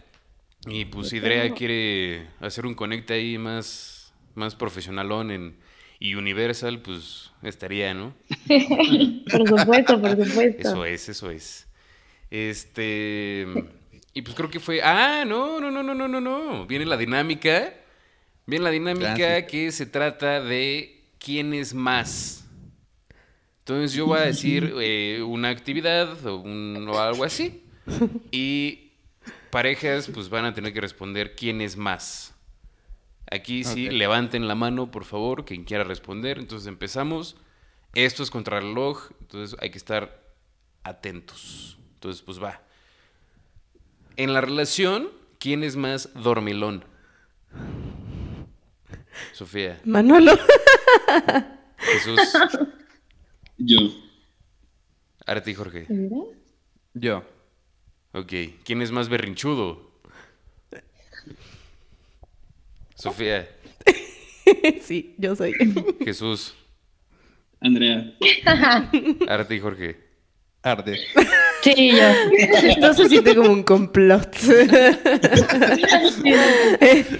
Y pues si Drea quiere hacer un conecte ahí más, más profesionalón en, y Universal, pues estaría, ¿no? por supuesto, por supuesto. Eso es, eso es. Este. Y pues creo que fue. Ah, no, no, no, no, no, no, no. Viene la dinámica. Viene la dinámica que se trata de quién es más. Entonces yo voy a decir eh, una actividad o, un- o algo así. Y parejas pues van a tener que responder quién es más. Aquí sí, levanten la mano, por favor, quien quiera responder. Entonces empezamos. Esto es contra el reloj, entonces hay que estar atentos. Entonces, pues va. En la relación, ¿quién es más dormilón? Sofía, Manolo. Jesús, Yo. Arti y Jorge. Yo. Ok. ¿Quién es más berrinchudo? Sofía, sí, yo soy. Jesús, Andrea. Arti y Jorge. Arde. Sí, yo. Esto se siente como un complot.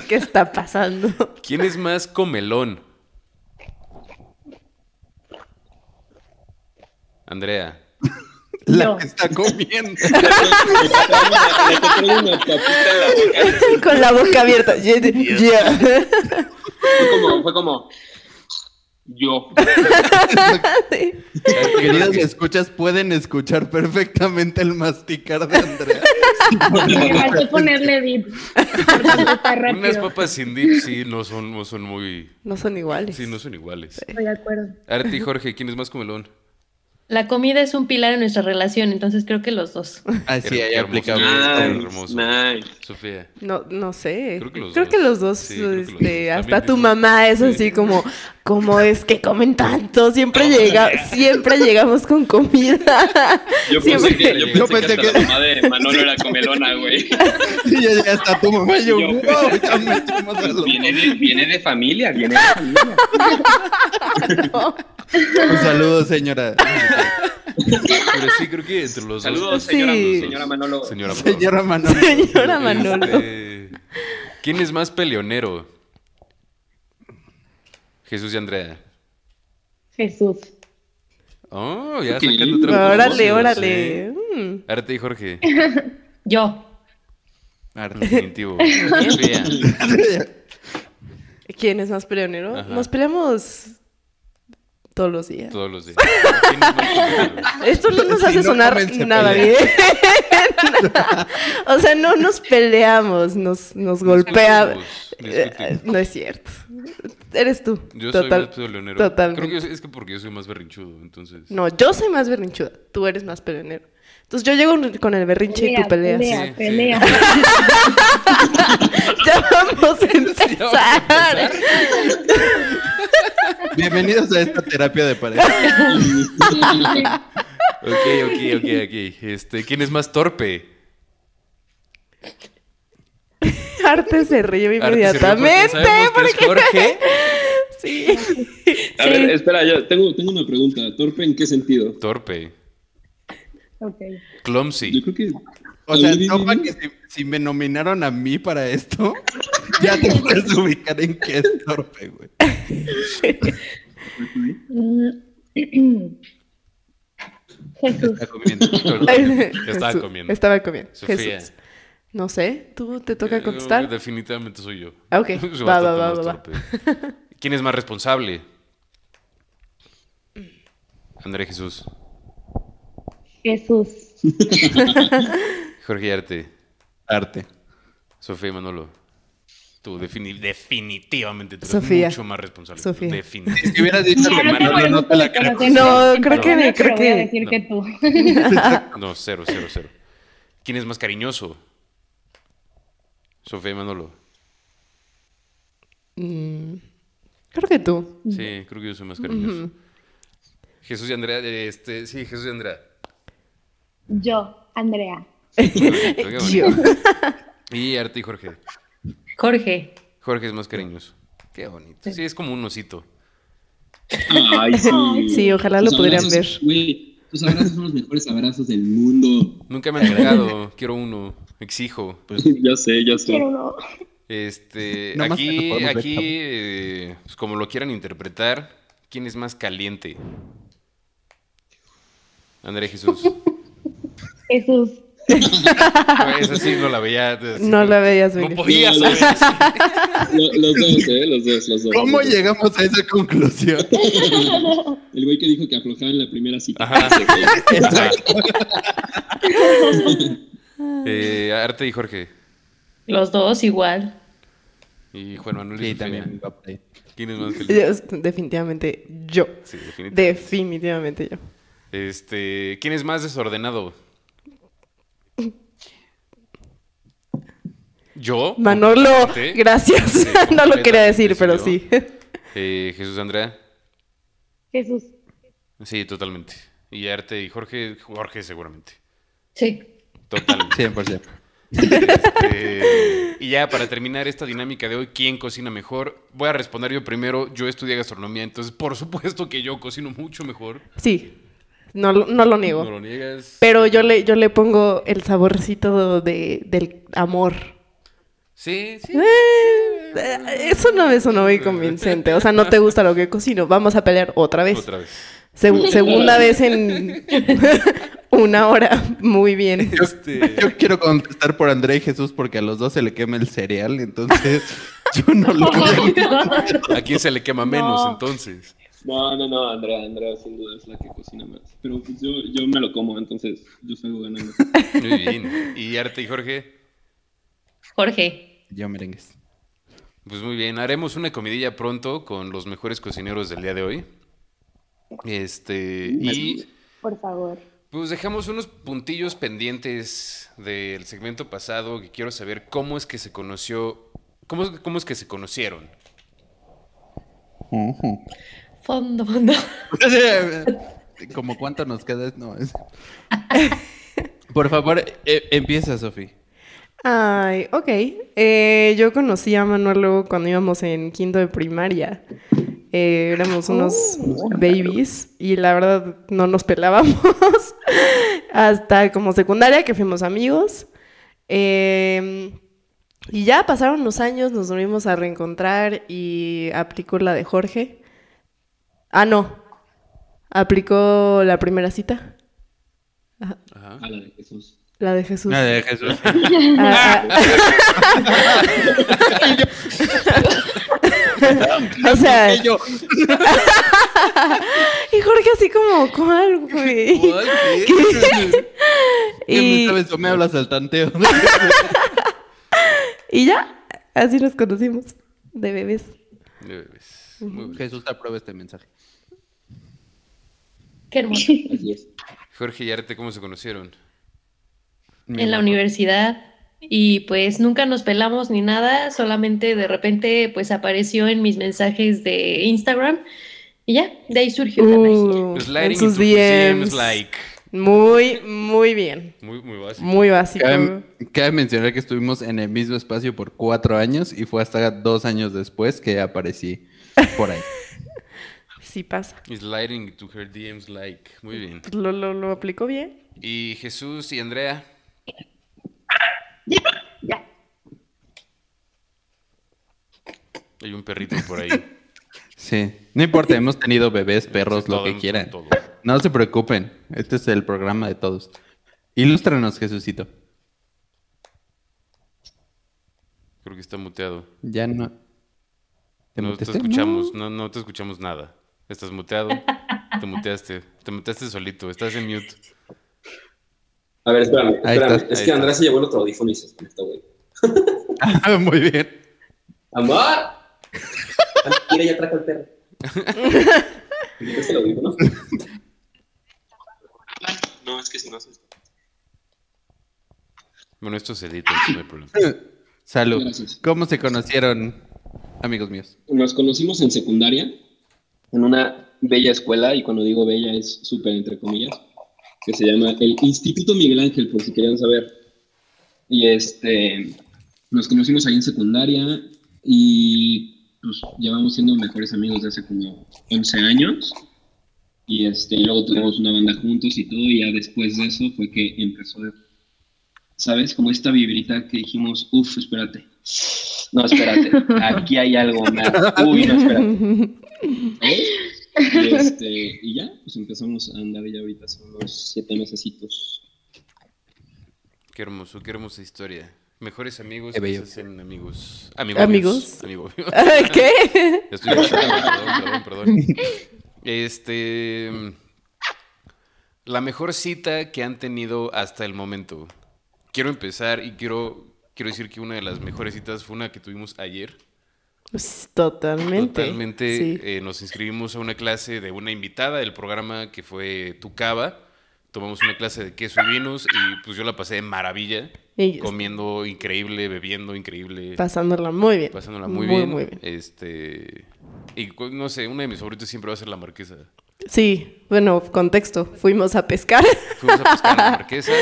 ¿Qué está pasando? ¿Quién es más comelón? Andrea. La que está comiendo. Con la boca abierta. Yeah, yeah. Fue como, fue como. Yo. Sí. Queridos escuchas, pueden escuchar perfectamente el masticar de Andrea. Me faltó ponerle dip. Unas papas sin dip sí no son, no son muy... No son iguales. Sí, no son iguales. Estoy de acuerdo. Arti y Jorge, ¿quién es más comelón? La comida es un pilar en nuestra relación, entonces creo que los dos. Así hay hermoso. aplicable. Ah, Nice, hermoso. nice. Sofía. No, no sé. Creo que los creo dos. que los dos. Sí, creo que los este, dos. hasta También tu mamá es Sí. así como, como es que comen tanto. Siempre llega, siempre llegamos con comida. Yo Siempre- pensé que, yo Yo pensé pensé que, hasta que- la mamá de Manolo era comelona, güey. Y ya, ya está tu mamá yo, Yo- wow, ya los- Viene de, viene de familia, viene de familia. Un saludo, señora. Pero sí, creo que entre los Saludos, dos... señora, Sí. señora Manolo. Señora. Señora Manolo. Señora Manolo. Este, ¿Quién es más peleonero? Jesús y Andrea. Jesús. Oh, ya sacando trapos Órale, órale. ¿eh? Mm. Arte y Jorge. Yo. Definitivo. Sofía. ¿Quién es más peleonero? Ajá. Nos peleamos todos los días. Todos los días. Esto no nos Si hace no sonar nada bien. o sea, no nos peleamos, nos, nos golpeamos. Discutimos, Eh, no es cierto. Eres tú. Yo soy Total- más peleonero. Totalmente. Creo que es, que porque yo soy más berrinchudo, entonces. No, yo soy más berrinchuda. Tú eres más peleonero. Entonces yo llego con el berrinche y tú peleas. pelea, Sí, sí. pelea. Ya vamos a empezar. Bienvenidos a esta terapia de pareja. Ok, ok, ok, ok. Este, ¿quién es más torpe? Arte se ríe inmediatamente. porque sabemos que es Jorge. Sí. A ver, espera, yo tengo, tengo una pregunta. ¿Torpe en qué sentido? Torpe. Ok. Clumsy. Yo creo que. O sea, topa que si, si me nominaron a mí para esto, ya te puedes ubicar en qué es torpe, güey. Mm. Jesús. Comiendo. Estaba Jesús, comiendo. Estaba comiendo. Sofía. Jesús. No sé, ¿tú te toca Eh, contestar? definitivamente soy yo. Ah, ok. Soy Va, va, va, va. ¿Quién es más responsable? André Jesús. Jesús. Jorge Arte. Arte. Sofía y Manolo. Tú defini- definitivamente tú eres Sofía. mucho más responsable. Sofía. Definitivamente. Si hubieras dicho que no Manolo no te la creo. No, creo que- persona, creo pero voy a que- decir no. que tú. No, cero, cero, cero. ¿Quién es más cariñoso? Sofía y Manolo. Mm, creo que tú. Sí, creo que yo soy más cariñoso. Jesús y Andrea, este, sí, Jesús y Andrea. Yo, Andrea. Qué bonito. Yo. Y Arte y Jorge. Jorge. Jorge es más cariñoso. Qué bonito. Sí, es como un osito. Ay, sí. Sí, ojalá lo pudieran ver. Güey, tus abrazos son los mejores abrazos del mundo. Nunca me han entregado. Quiero uno. Exijo. Pues, ya sé, ya sé. Quiero uno. Este, No aquí, aquí, eh, pues, como lo quieran interpretar, ¿quién es más caliente? André Jesús. Jesús. Esa sí no la veía. No la veías No venir. No, no. saber. Lo- Los dos, ¿eh? Los dos, los dos. ¿Cómo los dos. llegamos a esa conclusión? El güey que dijo que aflojaba en la primera cita. Ajá. Güey. Eh, Arte y Jorge. Los dos igual. Y Juan Manuel. y Sí, Sofía. también. ahí. ¿Quién es más caliente? Yo- definitivamente yo. Sí, definitivamente. Definitivamente yo. Este, ¿quién es más desordenado? ¿Yo? Manolo, gracias. Sí, no lo quería decir, pero sí. Eh, Jesús Andrea. Jesús. Sí, totalmente. Y Arte y Jorge, Jorge seguramente. Sí. Totalmente. 100%. Este, y ya para terminar esta dinámica de hoy, ¿quién cocina mejor? Voy a responder yo primero. Yo estudié gastronomía, entonces por supuesto que yo cocino mucho mejor. Sí, no, lo- no lo niego. No lo niegas. Pero yo le, yo le pongo el saborcito de, del amor. Sí, sí. Eh, Eso no me sonó muy convincente. O sea, no te gusta lo que cocino. Vamos a pelear otra vez. Otra vez. Segu- segunda vez en una hora. Muy bien. Este, Yo quiero contestar por André y Jesús porque a los dos se le quema el cereal, entonces yo no lo voy a... ¿A quién se le quema menos No. entonces? No, no, no, Andrea, Andrea sin duda es la que cocina más. Pero pues yo, yo me lo como, entonces yo salgo ganando. Muy bien. ¿Y Arte y Jorge? Jorge. Yo merengues. Pues muy bien, haremos una comidilla pronto con los mejores cocineros del día de hoy. Este, y Por favor. pues dejamos unos puntillos pendientes del segmento pasado que quiero saber cómo es que se conoció, cómo, es- cómo es que se conocieron. Fondo, fondo. Como cuánto nos queda, no es. Por favor, eh, empieza, Sofi. Ay, ok. Eh, yo conocí a Manuel cuando íbamos en quinto de primaria. Eh, éramos unos babies y la verdad no nos pelábamos hasta como secundaria que fuimos amigos. Eh, y ya pasaron los años, nos volvimos a reencontrar y aplicó la de Jorge. Ah, no. Aplicó la primera cita, Ajá. A la de Jesús. La de Jesús. Nada de Jesús. Ah, ah. o sea, Y yo, y Jorge así como, ¿cuál, güey? ¿Cuál? ¿Qué? ¿qué me Y, sabes me hablas al tanteo? y ya, así nos conocimos, de bebés. De bebés. Muy bien. Jesús aprueba este mensaje. Qué hermoso. Jorge y Arte, ¿cómo se conocieron? En la universidad. Y pues nunca nos pelamos ni nada, solamente de repente pues apareció en mis mensajes de Instagram y ya, de ahí surgió la magia. Uh, en sus DMs DMs. like. Muy, muy bien. Muy, muy básico. Muy básico. Cabe, cabe mencionar que estuvimos en el mismo espacio por cuatro años y fue hasta dos años después que aparecí por ahí. Sí pasa. Sliding to her DMs like. Muy bien. Lo, lo, lo aplicó bien. Y Jesús y Andrea. Ya. Hay un perrito por ahí. Sí, no importa, hemos tenido bebés, perros, lo que quieran. No se preocupen, este es el programa de todos. Ilústranos, Jesucito. Creo que está muteado. Ya no. ¿Te no te escuchamos, No. no. no te escuchamos nada. Estás muteado. te muteaste. Te muteaste solito. Estás en mute. A ver, espérame, espérame. está. Es que. Andrea se llevó el otro audífono y se desconectó, güey. Ah, Muy bien. ¡Amor! Mira, ya trajo el perro. ¿Me quitas el audífono? No, es que si no se Bueno, esto se edita, no hay problema. Salud. Gracias. ¿Cómo se conocieron, amigos míos? Nos conocimos en secundaria, en una bella escuela, y cuando digo bella es súper entre comillas, que se llama el Instituto Miguel Ángel, por si querían saber. Y este, nos conocimos ahí en secundaria y pues llevamos siendo mejores amigos de hace como 11 años. Y este, luego tuvimos una banda juntos y todo, y ya después de eso fue que empezó, ¿sabes? Como esta vibrita que dijimos, uff, espérate, no, espérate, aquí hay algo más. Uy, no, espérate. Y, este, y ya, pues empezamos a andar ya ahorita, son unos siete mesecitos. Qué hermoso, qué hermosa historia. Mejores amigos que bello. se hacen amigos. ¿Amigos? Amigos. ¿Qué? Estoy perdón, perdón, perdón. Este. La mejor cita que han tenido hasta el momento. Quiero empezar y quiero, quiero decir que una de las mejores citas fue una que tuvimos ayer. Pues, totalmente. Totalmente. Sí. eh, nos inscribimos a una clase de una invitada del programa que fue Tucaba. Tomamos una clase de queso y vinos y pues yo la pasé de maravilla. Y Comiendo increíble, bebiendo increíble. pasándola muy bien. pasándola muy, Muy, bien. muy bien. Este. Y cu- no sé, uno de mis favoritos siempre va a ser la marquesa. Sí, bueno, contexto. Fuimos a pescar. Fuimos a pescar a la marquesa.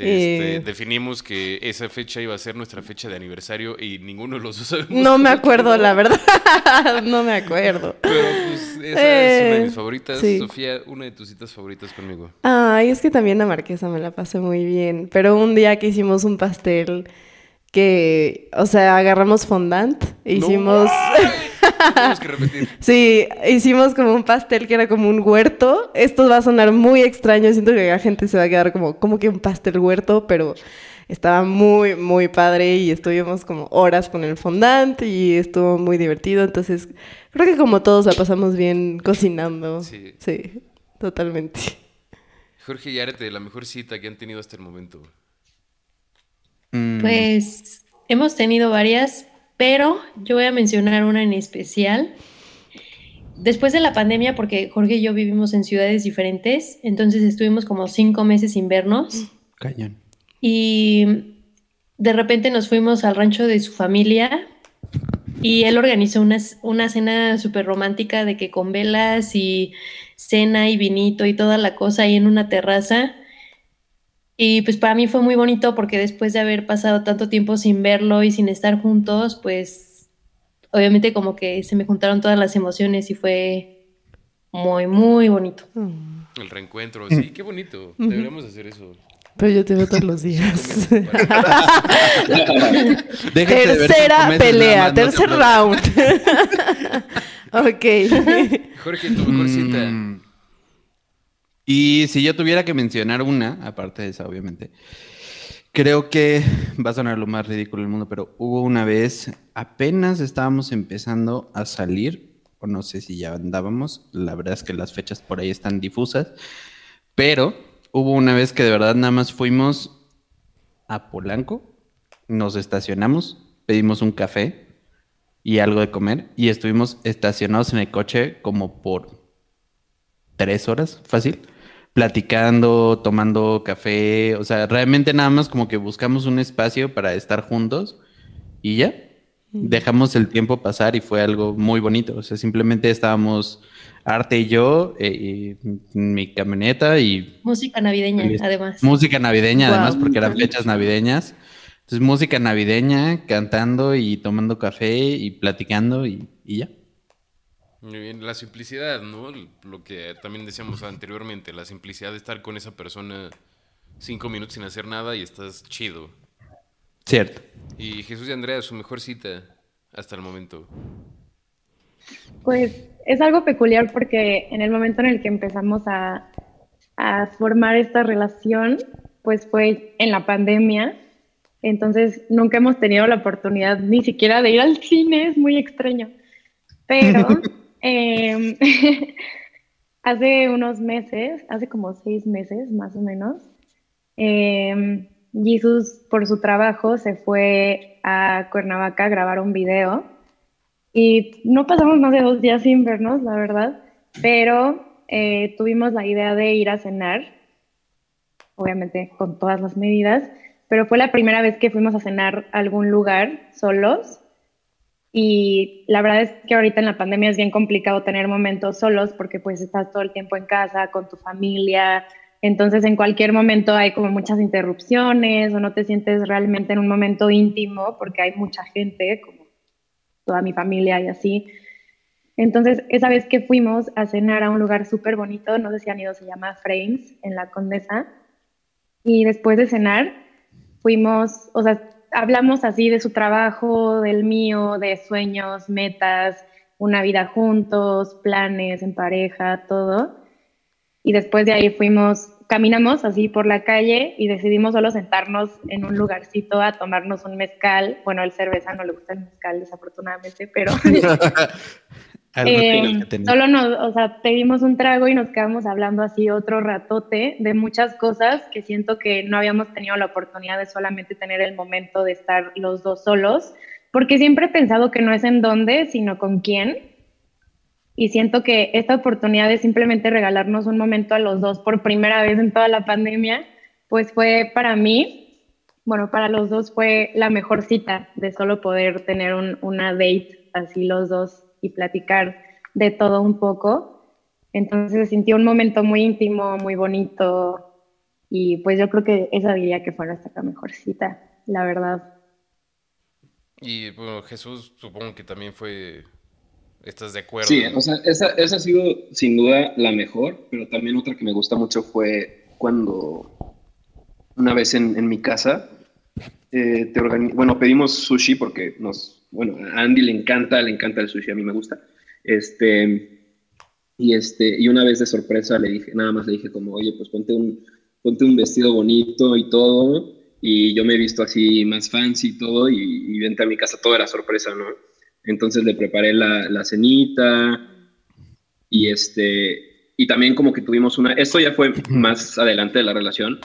Este, Eh. Definimos que esa fecha iba a ser nuestra fecha de aniversario y ninguno de los dos sabemos. No me acuerdo, la verdad. no me acuerdo. Pero pues esa es una de mis favoritas. sí. Sofía, una de tus citas favoritas conmigo. Ay, es que también la marquesa me la pasé muy bien. Pero un día que hicimos un pastel que, o sea, agarramos fondant, e hicimos, Tenemos que repetir. sí, hicimos como un pastel que era como un huerto. Esto va a sonar muy extraño, siento que la gente se va a quedar como, como que un pastel huerto, pero estaba muy, muy padre y estuvimos como horas con el fondant y estuvo muy divertido. Entonces, creo que como todos la pasamos bien cocinando. Sí. Sí, totalmente. Jorge y Arete, la mejor cita que han tenido hasta el momento. Mm, Pues hemos tenido varias, pero yo voy a mencionar una en especial. Después de la pandemia, porque Jorge y yo vivimos en ciudades diferentes, entonces estuvimos como cinco meses sin vernos Cañón. y de repente nos fuimos al rancho de su familia y él organizó una, una cena súper romántica de que con velas y cena y vinito y toda la cosa ahí en una terraza. Y pues para mí fue muy bonito porque después de haber pasado tanto tiempo sin verlo y sin estar juntos, pues obviamente como que se me juntaron todas las emociones y fue muy, muy bonito. Mm. El reencuentro, sí, qué bonito. Deberíamos hacer eso. Pero yo te veo todos los días. De Tercera pelea, más, no se tercer round. ok. Jorge, tu mejor cita. Y si yo tuviera que mencionar una, aparte de esa, obviamente, creo que va a sonar lo más ridículo del mundo, pero hubo una vez, apenas estábamos empezando a salir, o no sé si ya andábamos, la verdad es que las fechas por ahí están difusas, pero hubo una vez que de verdad nada más fuimos a Polanco, nos estacionamos, pedimos un café y algo de comer y estuvimos estacionados en el coche como por tres horas, fácil, platicando, tomando café, o sea, realmente nada más como que buscamos un espacio para estar juntos y ya. Dejamos el tiempo pasar y fue algo muy bonito. O sea, simplemente estábamos Arte y yo eh, y mi camioneta y Música navideña, además. música navideña, además, porque eran fechas navideñas. Entonces, música navideña, cantando y tomando café y platicando y, y ya. Muy bien, la simplicidad, ¿no? Lo que también decíamos anteriormente, la simplicidad de estar con esa persona cinco minutos sin hacer nada y estás chido. Cierto. Y Jesús y Andrea, su mejor cita hasta el momento. Pues es algo peculiar porque en el momento en el que empezamos a, a formar esta relación, pues fue en la pandemia. Entonces nunca hemos tenido la oportunidad ni siquiera de ir al cine, es muy extraño. Pero em, hace unos meses, hace como seis meses más o menos, em, Jesus por su trabajo se fue a Cuernavaca a grabar un video y no pasamos más de dos días sin vernos, la verdad, pero eh, tuvimos la idea de ir a cenar, obviamente con todas las medidas, pero fue la primera vez que fuimos a cenar a algún lugar solos. Y la verdad es que ahorita en la pandemia es bien complicado tener momentos solos porque pues estás todo el tiempo en casa con tu familia, entonces en cualquier momento hay como muchas interrupciones o no te sientes realmente en un momento íntimo porque hay mucha gente, como toda mi familia y así. Entonces, esa vez que fuimos a cenar a un lugar súper bonito, no sé si han ido, se llama Frames, en la Condesa, y después de cenar, fuimos, o sea, hablamos así de su trabajo, del mío, de sueños, metas, una vida juntos, planes en pareja, todo. Y después de ahí fuimos, caminamos así por la calle y decidimos solo sentarnos en un lugarcito a tomarnos un mezcal. Bueno, el cerveza no le gusta el mezcal, desafortunadamente, pero Eh, solo nos, o sea, pedimos un trago y nos quedamos hablando así otro ratote de muchas cosas que siento que no habíamos tenido la oportunidad de solamente tener el momento de estar los dos solos, porque siempre he pensado que no es en dónde, sino con quién. Y siento que esta oportunidad de simplemente regalarnos un momento a los dos por primera vez en toda la pandemia, pues fue para mí, bueno, para los dos fue la mejor cita de solo poder tener un, una date así los dos y platicar de todo un poco. Entonces se sintió un momento muy íntimo, muy bonito y pues yo creo que esa diría que fue nuestra mejor cita, la verdad. Y bueno, Jesús supongo que también fue, ¿estás de acuerdo? Sí, o sea, esa, esa ha sido sin duda la mejor, pero también otra que me gusta mucho fue cuando una vez en, en mi casa, eh, te bueno, pedimos sushi porque nos, bueno, a Andy le encanta, le encanta el sushi, a mí me gusta. Este, y, este, y una vez de sorpresa le dije, nada más le dije como, oye, pues ponte un, ponte un vestido bonito y todo. Y yo me he visto así más fancy y todo, y, y vente a mi casa, todo era sorpresa, ¿no? Entonces le preparé la, la cenita y este, y también como que tuvimos una, esto ya fue más adelante de la relación,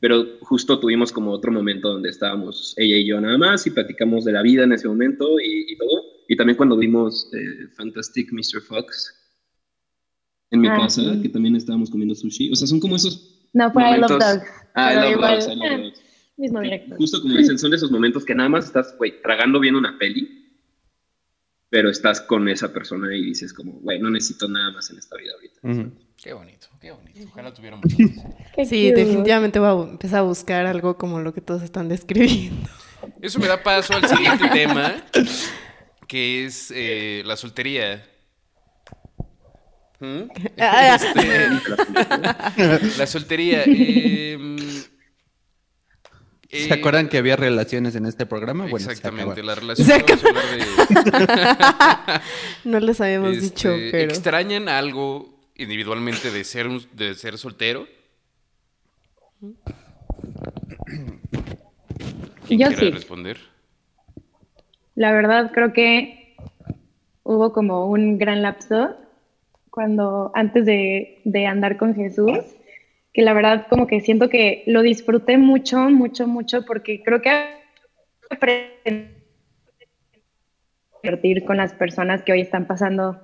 pero justo tuvimos como otro momento donde estábamos ella y yo nada más y platicamos de la vida en ese momento y, todo. Y también cuando vimos eh, Fantastic Mr. Fox en mi ah, casa, que también estábamos comiendo sushi. O sea, son como esos. No, fue I Love Dogs. Ah, I Love Dogs, I Mismo directo. Justo como dicen, son esos momentos que nada más estás, güey, tragando bien una peli pero estás con esa persona y dices como, güey, no necesito nada más en esta vida ahorita. Qué bonito, qué bonito. Ojalá tuviéramos Sí, definitivamente voy a empezar a buscar algo como lo que todos están describiendo. Eso me da paso al siguiente tema, que es eh, la soltería. ¿Mm? Este, la soltería. Eh, ¿Se acuerdan que había relaciones en este programa? exactamente, la relación. De... no les habíamos este, dicho, pero. ¿Extrañan algo individualmente de ser, de ser soltero? Yo sí. responder? La verdad, creo que hubo como un gran lapso cuando antes de, de andar con Jesús que la verdad como que siento que lo disfruté mucho, mucho, mucho, porque creo que divertir con las personas que hoy están pasando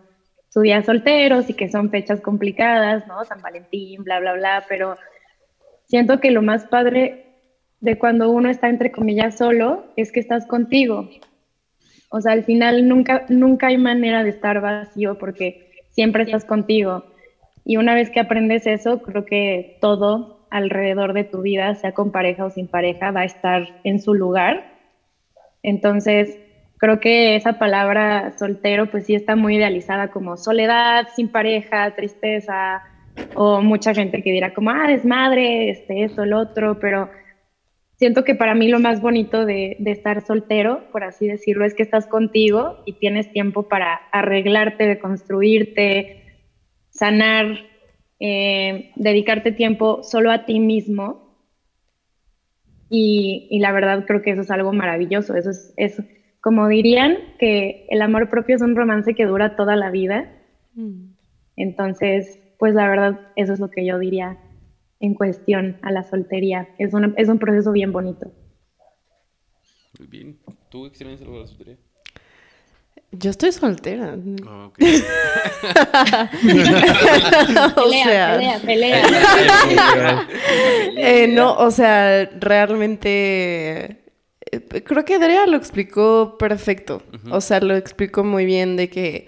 su día solteros y que son fechas complicadas, ¿no? San Valentín, bla, bla, bla, pero siento que lo más padre de cuando uno está entre comillas solo es que estás contigo. O sea, al final nunca, nunca hay manera de estar vacío porque siempre estás contigo. Y una vez que aprendes eso, creo que todo alrededor de tu vida, sea con pareja o sin pareja, va a estar en su lugar. Entonces, creo que esa palabra soltero, pues sí está muy idealizada como soledad, sin pareja, tristeza, o mucha gente que dirá como, ah, desmadre, este, eso, el otro, pero siento que para mí lo más bonito de, de, estar soltero, por así decirlo, es que estás contigo y tienes tiempo para arreglarte, de construirte, sanar, eh, dedicarte tiempo solo a ti mismo. Y, la verdad creo que eso es algo maravilloso. Eso es, como dirían, que el amor propio es un romance que dura toda la vida. Mm. Entonces, pues la verdad, eso es lo que yo diría en cuestión a la soltería. Es, es un proceso bien bonito. Muy bien. ¿Tú experiencias algo de la soltería? Yo estoy soltera. Oh, o pelea, pelea, eh, no, o sea, realmente creo que Adria lo explicó perfecto. O sea, lo explicó muy bien de que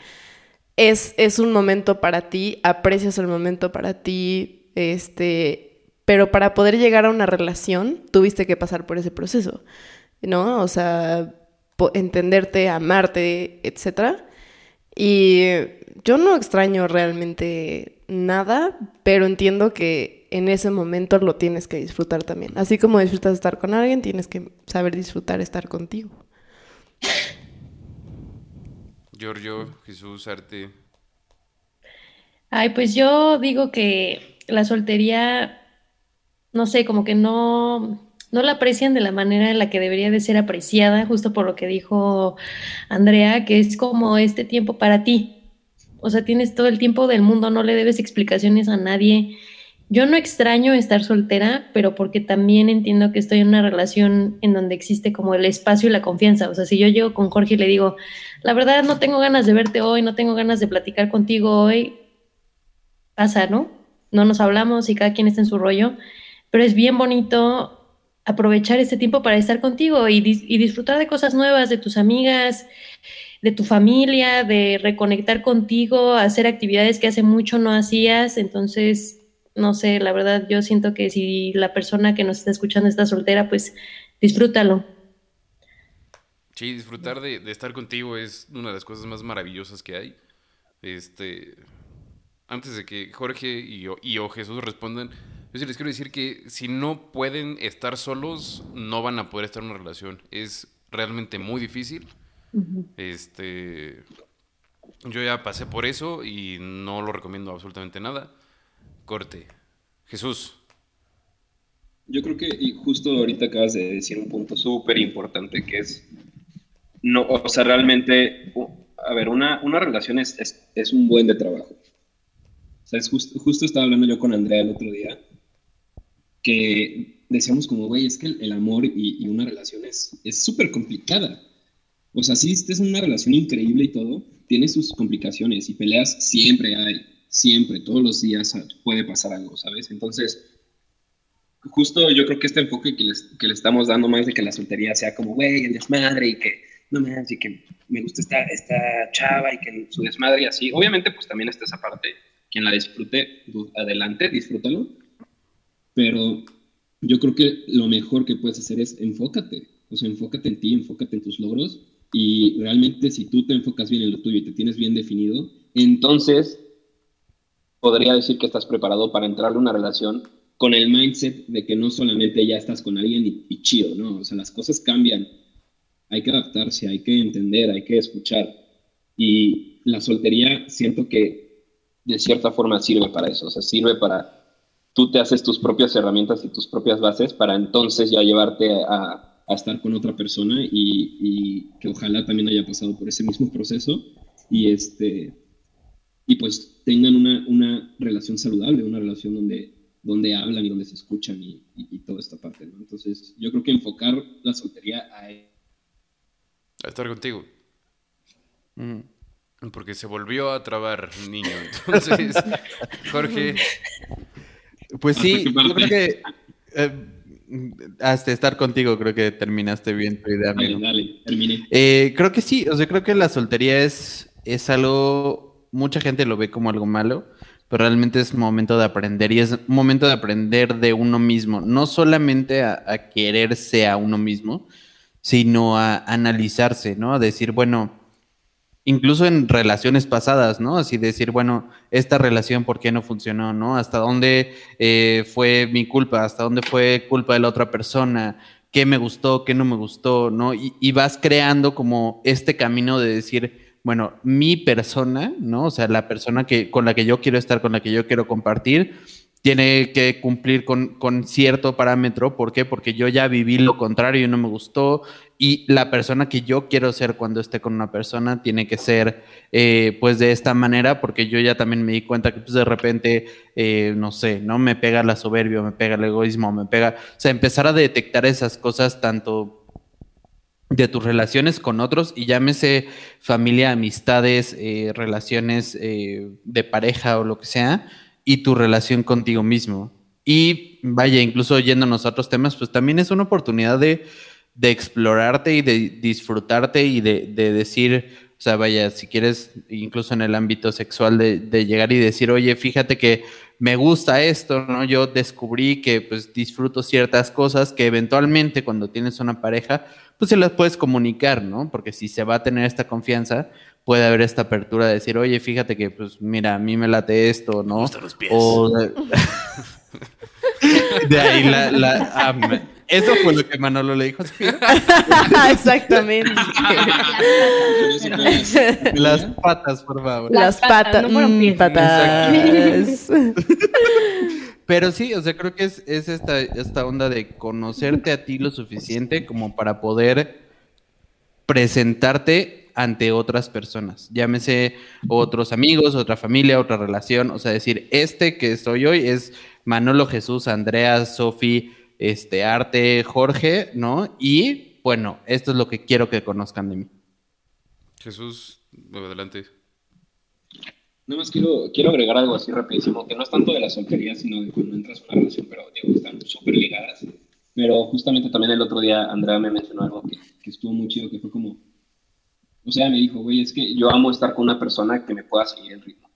es, es un momento para ti, aprecias el momento para ti, este, pero para poder llegar a una relación tuviste que pasar por ese proceso, ¿no? O sea, entenderte, amarte, etc. Y yo no extraño realmente nada, pero entiendo que en ese momento lo tienes que disfrutar también. Así como disfrutas estar con alguien, tienes que saber disfrutar estar contigo. Giorgio, Jesús, Arte. Ay, pues yo digo que la soltería, no sé, como que no, no la aprecian de la manera en la que debería de ser apreciada, justo por lo que dijo Andrea, que es como este tiempo para ti. O sea, tienes todo el tiempo del mundo, no le debes explicaciones a nadie. Yo no extraño estar soltera, pero porque también entiendo que estoy en una relación en donde existe como el espacio y la confianza. O sea, si yo llego con Jorge y le digo, la verdad no tengo ganas de verte hoy, no tengo ganas de platicar contigo hoy, pasa, ¿no? No nos hablamos y cada quien está en su rollo, pero es bien bonito aprovechar este tiempo para estar contigo y, disfrutar de cosas nuevas, de tus amigas, de tu familia, de reconectar contigo, hacer actividades que hace mucho no hacías. Entonces, no sé, la verdad yo siento que si la persona que nos está escuchando está soltera, pues disfrútalo. Sí, disfrutar de, estar contigo es una de las cosas más maravillosas que hay. Este, antes de que Jorge y, y o Jesús respondan, yo sí les quiero decir que si no pueden estar solos, no van a poder estar en una relación. Es realmente muy difícil. Este. Yo ya pasé por eso y no lo recomiendo absolutamente nada. Corte. Jesús. Yo creo que y justo ahorita acabas de decir un punto súper importante que es, no, o sea, realmente, a ver, una, una relación es, es, un buen de trabajo. O sea, es justo estaba hablando yo con Andrea el otro día que decíamos como, güey, es que el, amor y, una relación es súper complicada. O sea, si es una relación increíble y todo, tiene sus complicaciones y peleas siempre hay, siempre, todos los días puede pasar algo, ¿sabes? Entonces, justo yo creo que este enfoque que, que le estamos dando más de que la soltería sea como, güey, el desmadre y que no me y que me gusta esta, esta chava y que su desmadre y así. Obviamente, pues también está esa parte. Quien la disfrute, adelante, disfrútalo pero yo creo que lo mejor que puedes hacer es enfócate, o sea, enfócate en ti, enfócate en tus logros y realmente si tú te enfocas bien en lo tuyo y te tienes bien definido, entonces podría decir que estás preparado para entrar en una relación con el mindset de que no solamente ya estás con alguien y, y chido, ¿no? O sea, las cosas cambian, hay que adaptarse, hay que entender, hay que escuchar. Y la soltería siento que de cierta forma sirve para eso, o sea, sirve para tú te haces tus propias herramientas y tus propias bases para entonces ya llevarte a, estar con otra persona y, que ojalá también haya pasado por ese mismo proceso y este y pues tengan una, una relación saludable, una relación donde, donde hablan y donde se escuchan y, toda esta parte, ¿no? Entonces, yo creo que enfocar la soltería a... A estar contigo. Porque se volvió a trabar, niño. Entonces, Jorge, pues sí, yo creo que eh, hasta estar contigo creo que terminaste bien tu idea. Dale, dale, terminé. Eh, creo que sí, o sea, creo que la soltería es, es algo, mucha gente lo ve como algo malo, pero realmente es momento de aprender y es momento de aprender de uno mismo, no solamente a, quererse a uno mismo, sino a analizarse, ¿no? A decir, bueno, incluso en relaciones pasadas, ¿no? Así decir, bueno, esta relación, ¿por qué no funcionó, no? ¿Hasta dónde eh, fue mi culpa? ¿Hasta dónde fue culpa de la otra persona? ¿Qué me gustó? ¿Qué no me gustó? ¿No? Y, vas creando como este camino de decir, bueno, mi persona, ¿no? O sea, la persona que, con la que yo quiero estar, con la que yo quiero compartir, tiene que cumplir con, con, cierto parámetro. ¿Por qué? Porque yo ya viví lo contrario y no me gustó. Y la persona que yo quiero ser cuando esté con una persona tiene que ser eh, pues de esta manera, porque yo ya también me di cuenta que pues de repente, eh, no sé, ¿no? Me pega la soberbia, me pega el egoísmo, me pega... O sea, empezar a detectar esas cosas tanto de tus relaciones con otros y llámese familia, amistades, eh, relaciones de pareja o lo que sea y tu relación contigo mismo. Y vaya, incluso yéndonos a otros temas, pues también es una oportunidad de, explorarte y de disfrutarte y de, decir, o sea, vaya, si quieres, incluso en el ámbito sexual, de, llegar y decir, oye, fíjate que me gusta esto, ¿no? Yo descubrí que pues disfruto ciertas cosas que eventualmente cuando tienes una pareja, pues se las puedes comunicar, ¿no? Porque si se va a tener esta confianza, puede haber esta apertura de decir, oye, fíjate que, pues, mira, a mí me late esto, ¿no? los pies. O, De ahí la... la ah, eso fue lo que Manolo le dijo a Sofía. Exactamente. Las patas, por favor. Las, patas, no mm, patas. Pero sí, o sea, creo que es, es esta, esta onda de conocerte a ti lo suficiente como para poder presentarte ante otras personas. Llámese otros amigos, otra familia, otra relación. O sea, decir, este que soy hoy es Manolo Jesús, Andrea, Sofi, este, Arte, Jorge, ¿no? Y bueno, esto es lo que quiero que conozcan de mí. Jesús, adelante. Nada más quiero, quiero agregar algo así rapidísimo, que no es tanto de la soltería, sino de cuando entras en una relación, pero digo, están súper ligadas. Pero justamente también el otro día Andrea me mencionó algo que, que estuvo muy chido, que fue como, o sea, me dijo, güey, es que yo amo estar con una persona que me pueda seguir el ritmo.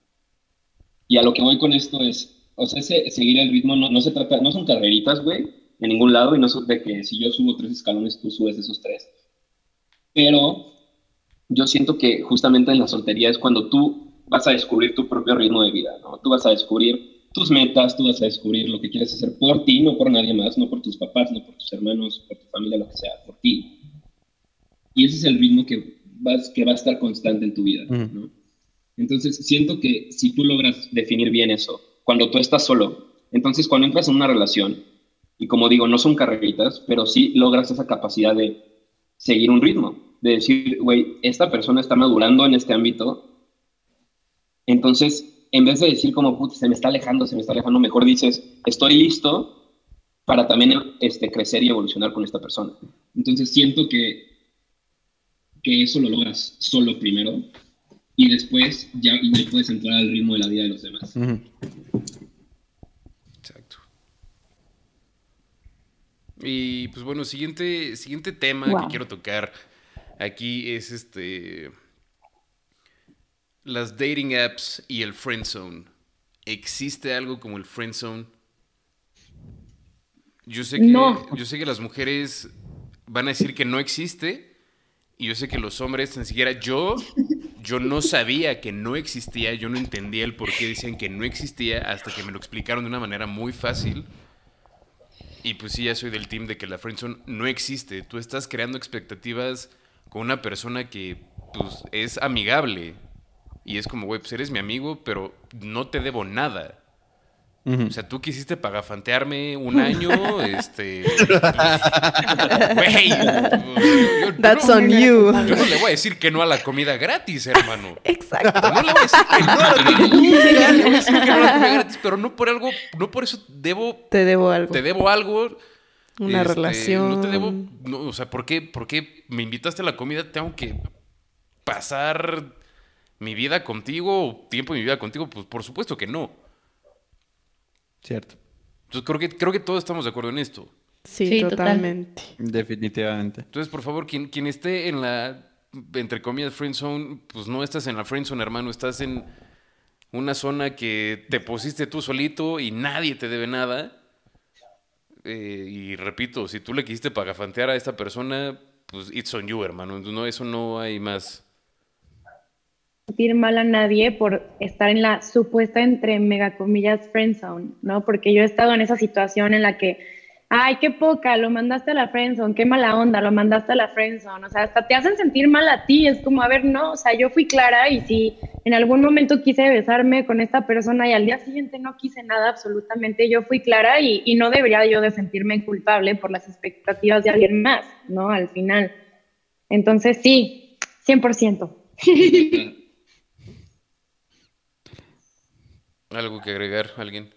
Y a lo que voy con esto es, o sea, ese, seguir el ritmo no, no se trata, no son carreritas, güey, en ningún lado, y no es de que si yo subo tres escalones, tú subes esos tres. Pero yo siento que justamente en la soltería es cuando tú vas a descubrir tu propio ritmo de vida, ¿no? Tú vas a descubrir tus metas, tú vas a descubrir lo que quieres hacer por ti, no por nadie más, no por tus papás, no por tus hermanos, por tu familia, lo que sea, por ti. Y ese es el ritmo que, vas, que va a estar constante en tu vida, ¿no? Entonces, siento que si tú logras definir bien eso, cuando tú estás solo, entonces cuando entras en una relación, y como digo, no son carreritas, pero sí logras esa capacidad de seguir un ritmo, de decir, güey, esta persona está madurando en este ámbito, entonces, en vez de decir como, puta, se me está alejando, se me está alejando, mejor dices, estoy listo para también este, crecer y evolucionar con esta persona. Entonces, siento que, que eso lo logras solo primero y después ya, ya puedes entrar al ritmo de la vida de los demás. Exacto. Y pues bueno, siguiente, siguiente tema que quiero tocar aquí es este las dating apps y el friend zone. ¿Existe algo como el friend zone? Yo sé que, yo sé que las mujeres van a decir que no existe y yo sé que los hombres, ni siquiera yo, yo no sabía que no existía, yo no entendía el por qué decían que no existía hasta que me lo explicaron de una manera muy fácil. Y pues sí, ya soy del team de que la friendzone no existe. Tú estás creando expectativas con una persona que pues, es amigable, y es como, güey, pues eres mi amigo, pero no te debo nada. O sea, tú quisiste pagafantearme un año, este... Güey, That's on you. Yo no le voy a decir que no a la comida gratis, hermano. Exacto. No le voy a decir que no a la comida, le voy a decir que no a la comida gratis, pero no por algo, no por eso debo... Te debo algo. Te debo algo. Una este, relación. No te debo... o sea, ¿por qué, ¿por qué me invitaste a la comida? Tengo que pasar mi vida contigo, tiempo de mi vida contigo, pues por supuesto que no. Cierto. Entonces creo que, creo que todos estamos de acuerdo en esto. Sí, totalmente. Definitivamente. Entonces, por favor, quien, quien esté en la, entre comillas, friend zone, pues no estás en la friend zone, hermano, estás en una zona que te pusiste tú solito y nadie te debe nada. Eh, y repito, si tú le quisiste pagafantear a esta persona, pues it's on you, hermano. No, eso no hay más sentir mal a nadie por estar en la supuesta, entre mega comillas, friend zone, ¿no? Porque yo he estado en esa situación en la que, ay, qué poca, lo mandaste a la friend zone, qué mala onda, lo mandaste a la friend zone, o sea, hasta te hacen sentir mal a ti, es como, a ver, no, o sea, yo fui clara y si en algún momento quise besarme con esta persona y al día siguiente no quise nada absolutamente, yo fui clara y, y no debería yo de sentirme culpable por las expectativas de alguien más, ¿no? Al final. Entonces, sí, 100%. ¿Algo que agregar, alguien?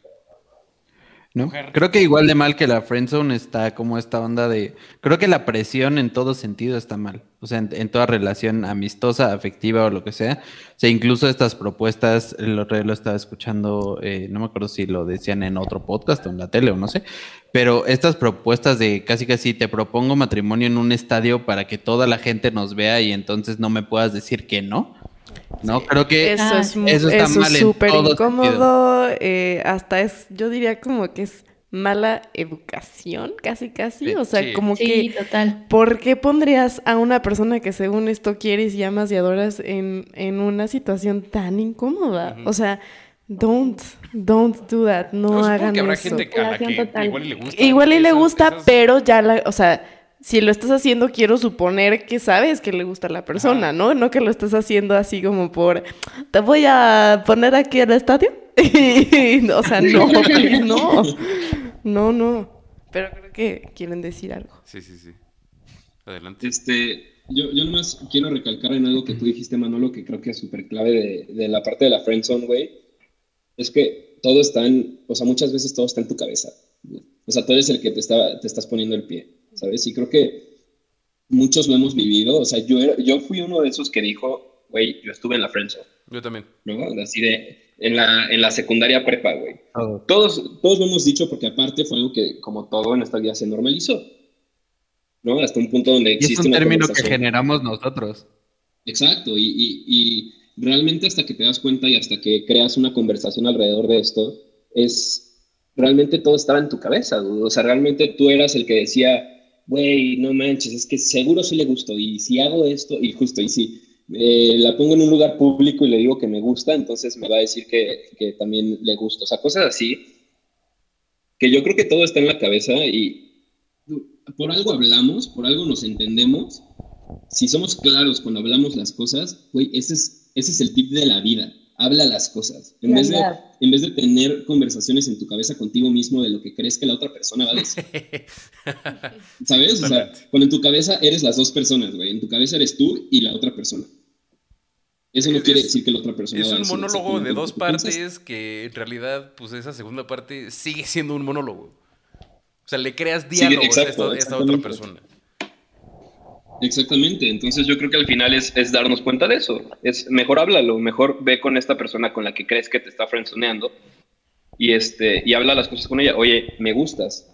¿No? Creo que igual de mal que la friendzone está como esta onda de... Creo que la presión en todo sentido está mal. O sea, en, toda relación amistosa, afectiva o lo que sea. O sea, incluso estas propuestas, el otro día lo estaba escuchando, eh, no me acuerdo si lo decían en otro podcast o en la tele o no sé, pero estas propuestas de casi casi te propongo matrimonio en un estadio para que toda la gente nos vea y entonces no me puedas decir que no. No, creo que eso es eso está súper incómodo. Eh, hasta es, yo diría como que es mala educación, casi casi. o sea, como que. total. ¿Por qué pondrías a una persona que según esto quieres y amas y adoras en, en una situación tan incómoda? O sea, Don't, don't do that. No, hagan que habrá eso. gente a la que Relación total. igual y le gusta. Igual y le esas- gusta, esas- pero ya la, o sea, si lo estás haciendo, quiero suponer que sabes que le gusta a la persona, Ajá. ¿no? No que lo estás haciendo así como por, te voy a poner aquí al estadio. O sea, no, please, no. No, no. Pero creo que quieren decir algo. Sí, sí, sí. Adelante. Este, yo, yo nomás quiero recalcar en algo que tú dijiste, Manolo, que creo que es súper clave de, de la parte de la friendzone, güey. Es que todo está en, o sea, muchas veces todo está en tu cabeza. O sea, tú eres el que te, está, te estás poniendo el pie, ¿sabes? Y creo que muchos lo hemos vivido. O sea, yo, era- yo fui uno de esos que dijo, güey, yo estuve en la friendzone, Yo también. ¿no? Así de, en la, en la secundaria prepa, güey. Todo. Todos, todos lo hemos dicho porque aparte fue algo que, como todo en esta vida, se normalizó. ¿No? Hasta un punto donde Y es existe un una término que generamos nosotros. Exacto, y, y- y realmente hasta que te das cuenta y hasta que creas una conversación alrededor de esto, es realmente todo estaba en tu cabeza, dude. o sea, realmente tú eras el que decía, güey, no manches, es que seguro sí le gusto, y si hago esto, y justo, y si eh, la pongo en un lugar público y le digo que me gusta, entonces me va a decir que, que también le gusta, o sea, cosas así, que yo creo que todo está en la cabeza y por algo hablamos, por algo nos entendemos, si somos claros cuando hablamos las cosas, güey, ese es, ese es el tip de la vida. Habla las cosas. En vez, de, en vez de tener conversaciones en tu cabeza contigo mismo de lo que crees que la otra persona va a decir. ¿Sabes? O sea, cuando en tu cabeza eres las dos personas, güey. En tu cabeza eres tú y la otra persona. Eso no Es- quiere decir que la otra persona Es un monólogo de dos piensas. partes que en realidad, pues esa segunda parte sigue siendo un monólogo. O sea, le creas diálogos a esta, esta otra persona. Exactamente, entonces yo creo que al final es, es darnos cuenta de eso. Es mejor háblalo, mejor ve con esta persona con la que crees que te está frenzoneando y, este, y habla las cosas con ella. Oye, me gustas.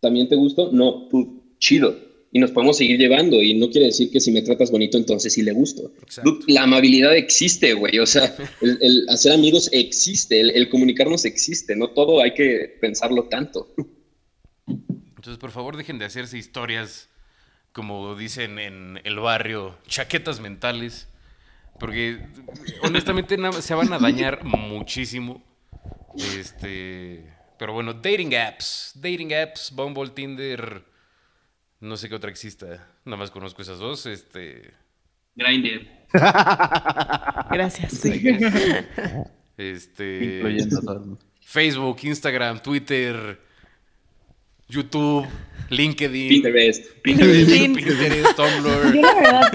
¿También te gusto? No, tú, chido. Y nos podemos seguir llevando y no quiere decir que si me tratas bonito entonces sí le gusto. Exacto. La amabilidad existe, güey. O sea, el, el hacer amigos existe, el, el comunicarnos existe. No todo hay que pensarlo tanto. Entonces, por favor, dejen de hacerse historias, como dicen en el barrio, chaquetas mentales. Porque honestamente se van a dañar muchísimo. Este. Pero bueno, dating apps. Dating apps, Bumble, Tinder. No sé qué otra exista. Nada más conozco esas dos. Este. Grindr. Gracias. Este. Facebook, Instagram, Twitter, YouTube, LinkedIn, Pinterest. Pinterest, Pin- Pinterest, Tumblr. Yo la verdad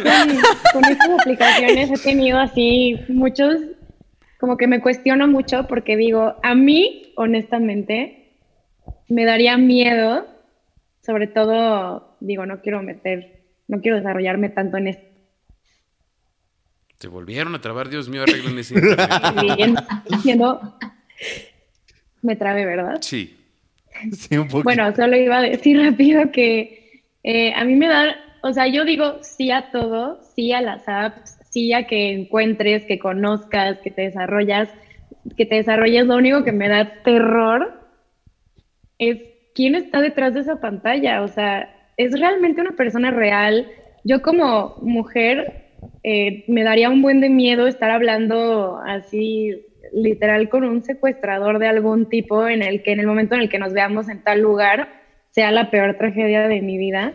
con, con estas aplicaciones he tenido así muchos, como que me cuestiono mucho porque digo, a mí, honestamente, me daría miedo, sobre todo, digo, no quiero meter, no quiero desarrollarme tanto en esto. Se volvieron a trabar, Dios mío, arreglen ese. Bien, diciendo, me trabe, ¿verdad? Sí. Bueno, solo iba a decir rápido que eh, a mí me da, o sea, yo digo sí a todo, sí a las apps, sí a que encuentres, que conozcas, que te desarrollas, que te desarrolles. Lo único que me da terror es quién está detrás de esa pantalla. O sea, es realmente una persona real. Yo como mujer eh, me daría un buen de miedo estar hablando así literal con un secuestrador de algún tipo en el que en el momento en el que nos veamos en tal lugar sea la peor tragedia de mi vida.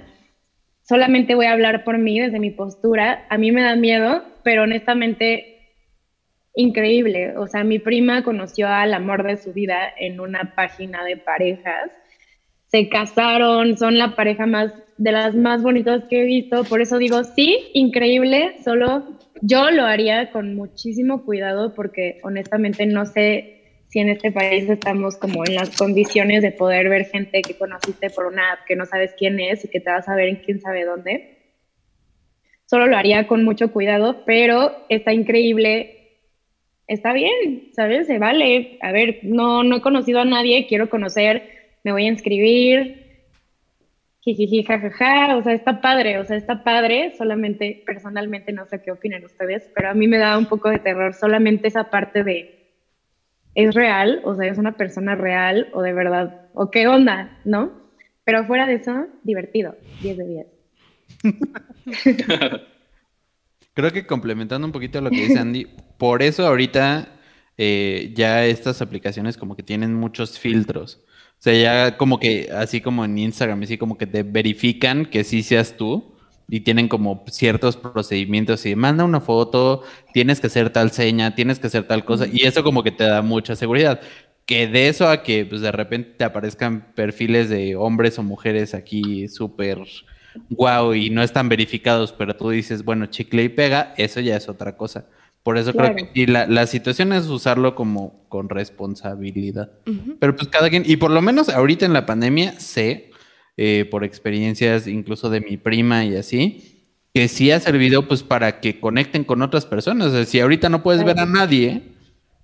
Solamente voy a hablar por mí desde mi postura. A mí me da miedo, pero honestamente increíble. O sea, mi prima conoció al amor de su vida en una página de parejas. Se casaron, son la pareja más de las más bonitas que he visto. Por eso digo, sí, increíble. Solo yo lo haría con muchísimo cuidado porque honestamente no sé si en este país estamos como en las condiciones de poder ver gente que conociste por una app que no sabes quién es y que te vas a ver en quién sabe dónde. Solo lo haría con mucho cuidado, pero está increíble. Está bien, ¿sabes? Se vale. A ver, no, no he conocido a nadie, quiero conocer, me voy a inscribir, jijiji, jajaja, o sea, está padre, o sea, está padre, solamente personalmente no sé qué opinan ustedes, pero a mí me da un poco de terror solamente esa parte de, ¿es real? O sea, ¿es una persona real o de verdad? ¿O qué onda? ¿No? Pero fuera de eso, divertido, 10 de 10. Creo que complementando un poquito lo que dice Andy, por eso ahorita eh, ya estas aplicaciones como que tienen muchos filtros. O sea, ya como que, así como en Instagram, así como que te verifican que sí seas tú y tienen como ciertos procedimientos y manda una foto, tienes que hacer tal seña, tienes que hacer tal cosa y eso como que te da mucha seguridad. Que de eso a que pues de repente te aparezcan perfiles de hombres o mujeres aquí súper guau y no están verificados, pero tú dices, bueno, chicle y pega, eso ya es otra cosa. Por eso creo que y la, la, situación es usarlo como con responsabilidad. Pero pues cada quien, y por lo menos ahorita en la pandemia sé, eh, por experiencias incluso de mi prima y así, que sí ha servido pues para que conecten con otras personas. O sea, si ahorita no puedes ver a nadie,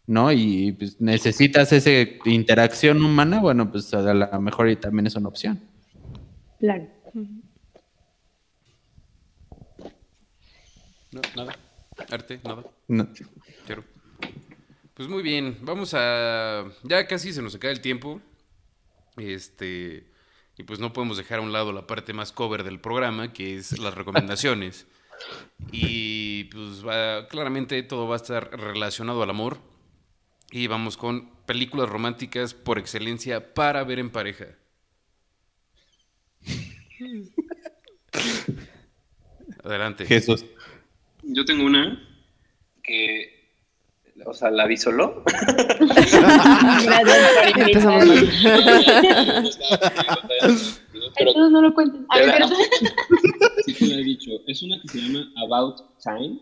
¿no? Y pues, necesitas esa interacción humana, bueno, pues a lo mejor también es una opción. Claro. No, nada. Arte, nada. No. Pues muy bien, vamos a. Ya casi se nos acaba el tiempo. Este. Y pues no podemos dejar a un lado la parte más cover del programa, que es las recomendaciones. y pues va, claramente todo va a estar relacionado al amor. Y vamos con películas románticas por excelencia para ver en pareja. Adelante. Jesús. Yo tengo una que, o sea, la vi solo. Pero, no lo cuenten. A ver, sí te lo he dicho. Es una que se llama About Time.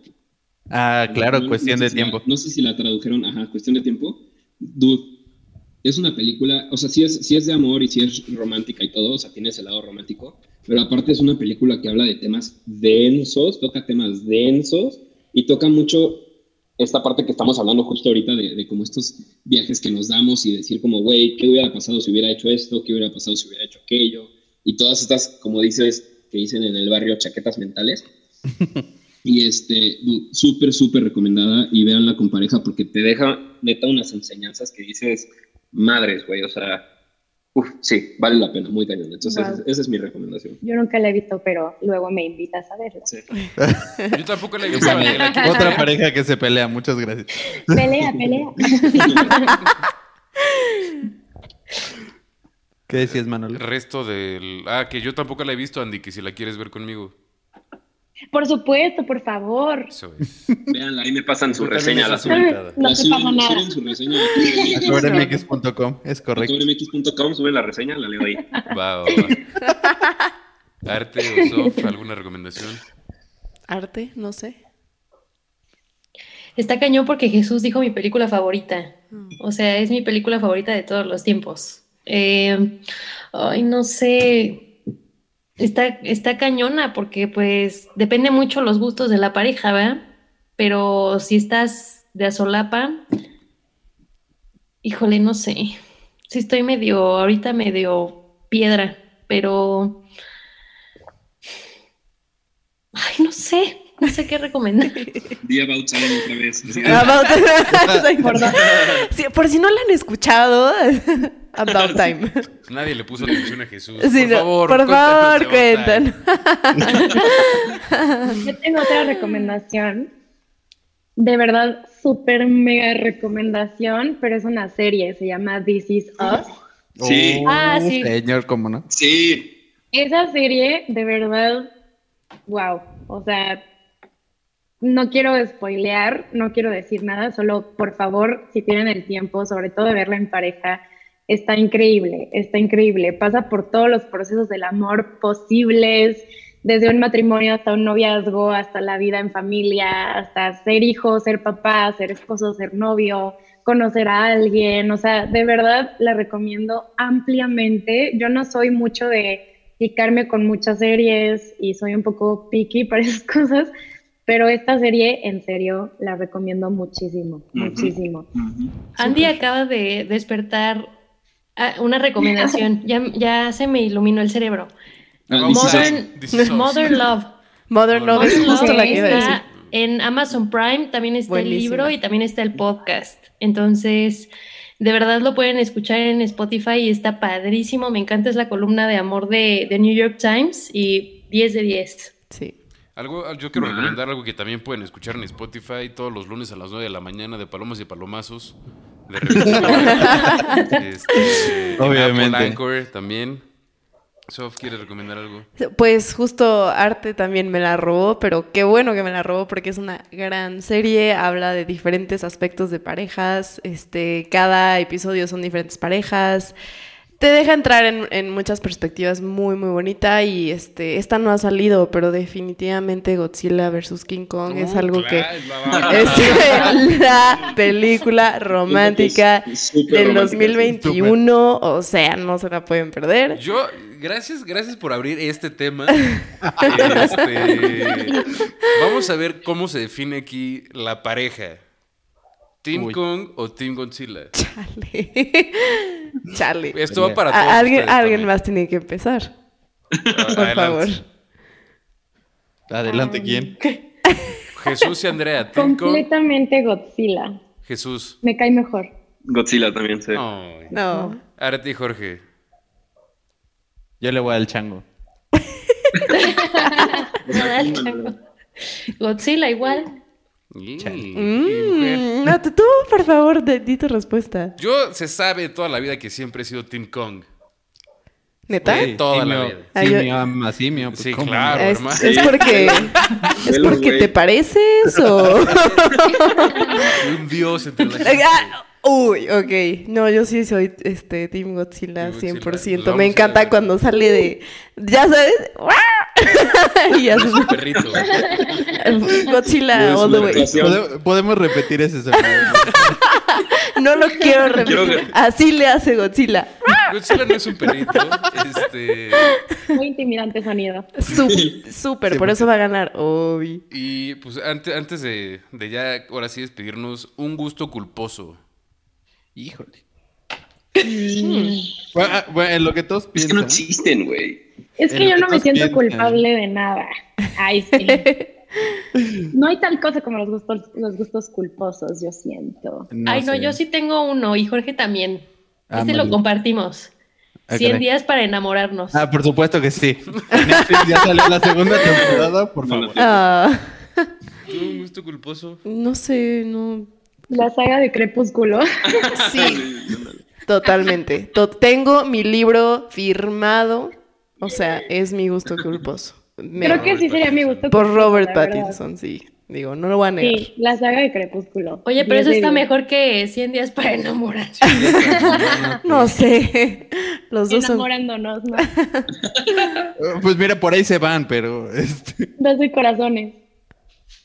Ah, claro, cuestión de tiempo. no sé si la tradujeron, ajá, cuestión de tiempo. Dude, es una película, o sea, sí es, sí es de amor y sí es romántica y todo, o sea, tiene ese lado romántico, pero aparte es una película que habla de temas densos, toca temas densos y toca mucho esta parte que estamos hablando justo ahorita de, de como estos viajes que nos damos y decir como, güey, ¿qué hubiera pasado si hubiera hecho esto? ¿Qué hubiera pasado si hubiera hecho aquello? Y todas estas, como dices, que dicen en el barrio, chaquetas mentales. y este, súper, súper recomendada y véanla con pareja porque te deja neta unas enseñanzas que dices, madres, güey, o sea, Uf, sí, vale la pena, muy cañón. Entonces, esa, es mi recomendación. Yo nunca la he visto, pero luego me invitas a verla. Sí. Yo tampoco la he visto. Otra pareja que se pelea, muchas gracias. Pelea, pelea. ¿Qué decías, Manuel? El resto del. Ah, que yo tampoco la he visto, Andy, que si la quieres ver conmigo. Por supuesto, por favor. Eso es. Veanla, ahí me pasan su reseña. La suben, no se pasa nada. Suben su reseña. Es correcto. Sobremx.com, suben la reseña, la leo ahí. Va, va, va. Arte o Sof, ¿alguna recomendación? Arte, no sé. Está cañón porque Jesús dijo mi película favorita. Mm. O sea, es mi película favorita de todos los tiempos. Eh, ay, no sé está, está cañona porque pues depende mucho los gustos de la pareja, ¿verdad? Pero si estás de azolapa, híjole, no sé. Si estoy medio, ahorita medio piedra, pero... Ay, no sé. No sé qué recomendar. The About Time otra vez. por, por si no la han escuchado, About Time. Nadie le puso atención a Jesús. por favor, por favor, cuentan. Yo tengo otra recomendación. De verdad, súper mega recomendación, pero es una serie, se llama This Is Us. Sí. Ah, sí. Señor, ¿cómo no? Sí. Esa serie, de verdad, wow. O sea, no quiero spoilear, no quiero decir nada, solo por favor, si tienen el tiempo, sobre todo de verla en pareja, está increíble, está increíble. Pasa por todos los procesos del amor posibles, desde un matrimonio hasta un noviazgo, hasta la vida en familia, hasta ser hijo, ser papá, ser esposo, ser novio, conocer a alguien. O sea, de verdad la recomiendo ampliamente. Yo no soy mucho de picarme con muchas series y soy un poco picky para esas cosas, pero esta serie, en serio, la recomiendo muchísimo, muchísimo. Andy acaba de despertar ah, una recomendación. ya, ya se me iluminó el cerebro. Ah, Modern, Love. Modern Love es justo la que iba a decir. En Amazon Prime también está el libro y también está el podcast. Entonces, de verdad lo pueden escuchar en Spotify y está padrísimo. Me encanta, es la columna de amor de, de New York Times y 10 de 10. Sí. Algo, yo quiero recomendar algo que también pueden escuchar en Spotify todos los lunes a las 9 de la mañana de Palomas y Palomazos. De este, Obviamente. Apple Anchor también. Sof, ¿quieres recomendar algo? Pues justo Arte también me la robó, pero qué bueno que me la robó porque es una gran serie, habla de diferentes aspectos de parejas, este, cada episodio son diferentes parejas, te deja entrar en, en muchas perspectivas muy muy bonita y este, esta no ha salido, pero definitivamente Godzilla vs King Kong es Uh, algo que es la película romántica del romántica, 2021, o sea, no se la pueden perder. Yo, gracias, gracias por abrir este tema. Este, vamos a ver cómo se define aquí la pareja. ¿Team Uy. Kong o Team Godzilla? Chale. Chale. Esto va para todos. Alguien ustedes alguien también. más tiene que empezar, por adelante. favor. Adelante, ¿quién? Jesús y Andrea. Completamente Godzilla. Jesús. Me cae mejor. Godzilla también, sí. Ay. No. Arati y Jorge. Yo le voy al chango. Godzilla igual. Mm, no, tú, tú, por favor, de- di tu respuesta. Yo se sabe toda la vida que siempre he sido Team Kong. ¿Neta? Sí. toda la Simio, vida. Ah, yo- Simio ama simio. pues, Sí, claro. Es, hermano. es porque, es porque te pareces o... Un dios entre la gente. Ah, Uy, ok. No, yo sí soy este Team Godzilla Team Godzilla. 100%. Vamos Me encanta cuando sale de... Ya sabes... y hace Es un perrito. Godzilla all the way. Podemos repetir ese sonido. No lo quiero repetir. Quiero- Así le hace Godzilla. Godzilla no es un perrito. Este. Muy intimidante sonido. Súper, por eso va a ganar. Obi. Y pues antes, antes de, de ya, ahora sí, despedirnos, un gusto culposo. Híjole. Bueno, ah, bueno, en lo que todos Es que piensan. no existen, güey. Es que yo no me siento piensan. culpable de nada. Ay, sí. No hay tal cosa como los gustos, los gustos culposos, yo siento. Ay, no, yo sí tengo uno y Jorge también. Ah, este lo compartimos. Ah, 100 caray. días para enamorarnos. Ah, por supuesto que sí. Netflix ya salió la segunda temporada, por favor. Ah, ¿Tú un gusto culposo? no sé, no. La saga de Crepúsculo. Sí, totalmente. To- tengo mi libro firmado. O sea, es mi gusto culposo. Me- Creo que sí sería mi gusto. por culposo, Robert la verdad. Pattinson, sí. Digo, no lo voy a negar. Sí, la saga de Crepúsculo. Oye, pero 10 eso está 10. mejor que 100 días para enamorar. No sé. Los dos son. Enamorándonos, ¿no? Pues mira, por ahí se van, pero. Este, Dos de corazones.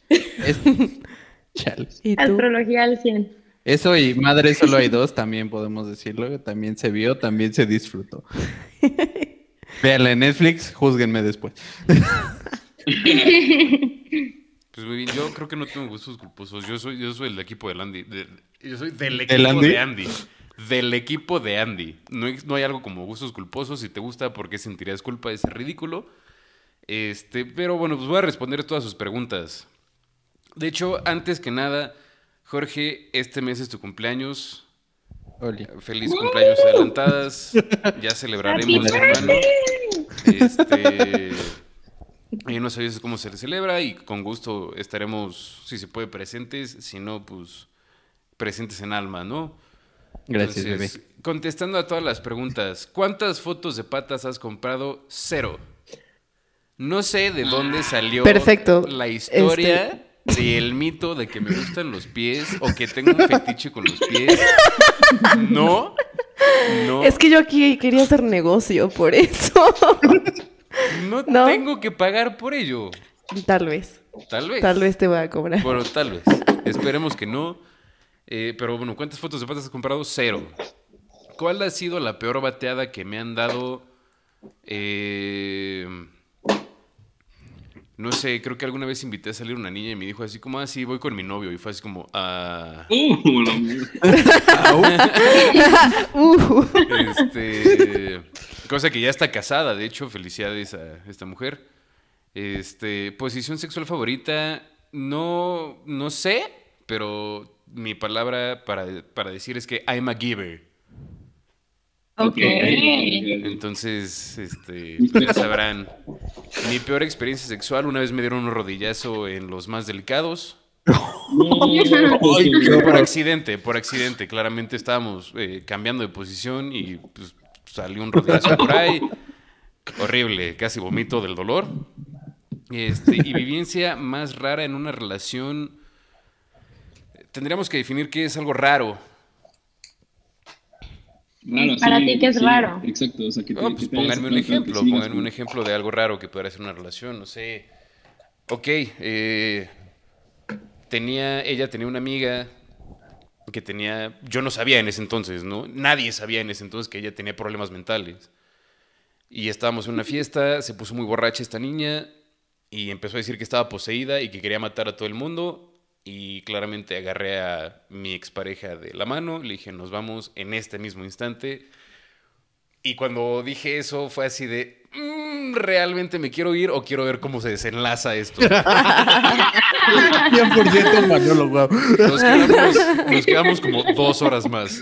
es- chale. ¿Y tú? Astrología al 100. Eso y Madre solo hay dos, también podemos decirlo. También se vio, también se disfrutó. Véanla en Netflix, júzguenme después. Pues muy bien, yo creo que no tengo gustos culposos. Yo soy, yo soy del equipo del Andy. de- yo soy del equipo de Andy. Del equipo de Andy. No, hay- no hay algo como gustos culposos. Si te gusta, ¿por qué sentirías culpa? Es ridículo. Este, pero bueno, pues voy a responder todas sus preguntas. De hecho, antes que nada, Jorge, este mes es tu cumpleaños. Oli. Feliz cumpleaños adelantadas. Ya celebraremos, hermano. Este. Y no sabías cómo se celebra y con gusto estaremos, si se puede, presentes. Si no, pues presentes en alma, ¿no? Gracias, Entonces, bebé. Contestando a todas las preguntas, ¿cuántas fotos de patas has comprado? Cero. No sé de dónde salió Perfecto. Este la historia del mito de que me gustan los pies o que tengo un fetiche con los pies. No, no, Es que yo aquí quería hacer negocio, por eso. no, ¿no? tengo que pagar por ello. Tal vez. Tal vez. Tal vez te voy a cobrar. Bueno, tal vez. Esperemos que no. Eh, pero bueno, ¿cuántas fotos de patas has comprado? Cero. ¿Cuál ha sido la peor bateada que me han dado? Eh, no sé, creo que alguna vez invité a salir una niña y me dijo así como, ah, sí, voy con mi novio. Y fue así como, ah... Uh, la. Uh, Este, cosa que ya está casada, de hecho, felicidades a esta mujer. Este, posición sexual favorita, no, no sé, pero mi palabra para, para decir es que I'm a giver. Ok. Entonces, este, ya sabrán. Mi peor experiencia sexual, una vez me dieron un rodillazo en los más delicados. por accidente, por accidente. Claramente estábamos eh, cambiando de posición y pues, salió un rodillazo por ahí. Horrible, casi vomito del dolor. Este, y vivencia más rara en una relación. Tendríamos que definir qué es algo raro. Para ti, ¿qué es raro? Exacto, o sea, que, te, No, pues pónganme un ejemplo, pónganme un ejemplo de algo raro que pudiera ser una relación, no sé. Ok, eh, tenía, ella tenía una amiga que tenía, yo no sabía en ese entonces, ¿no? Nadie sabía en ese entonces que ella tenía problemas mentales. Y estábamos en una fiesta, se puso muy borracha esta niña y empezó a decir que estaba poseída y que quería matar a todo el mundo. Y claramente agarré a mi expareja de la mano, le dije, nos vamos en este mismo instante. Y cuando dije eso fue así de, "Mm, ¿realmente me quiero ir o quiero ver cómo se desenlaza esto? 100% Manolo, guau. Nos quedamos, nos quedamos como dos horas más.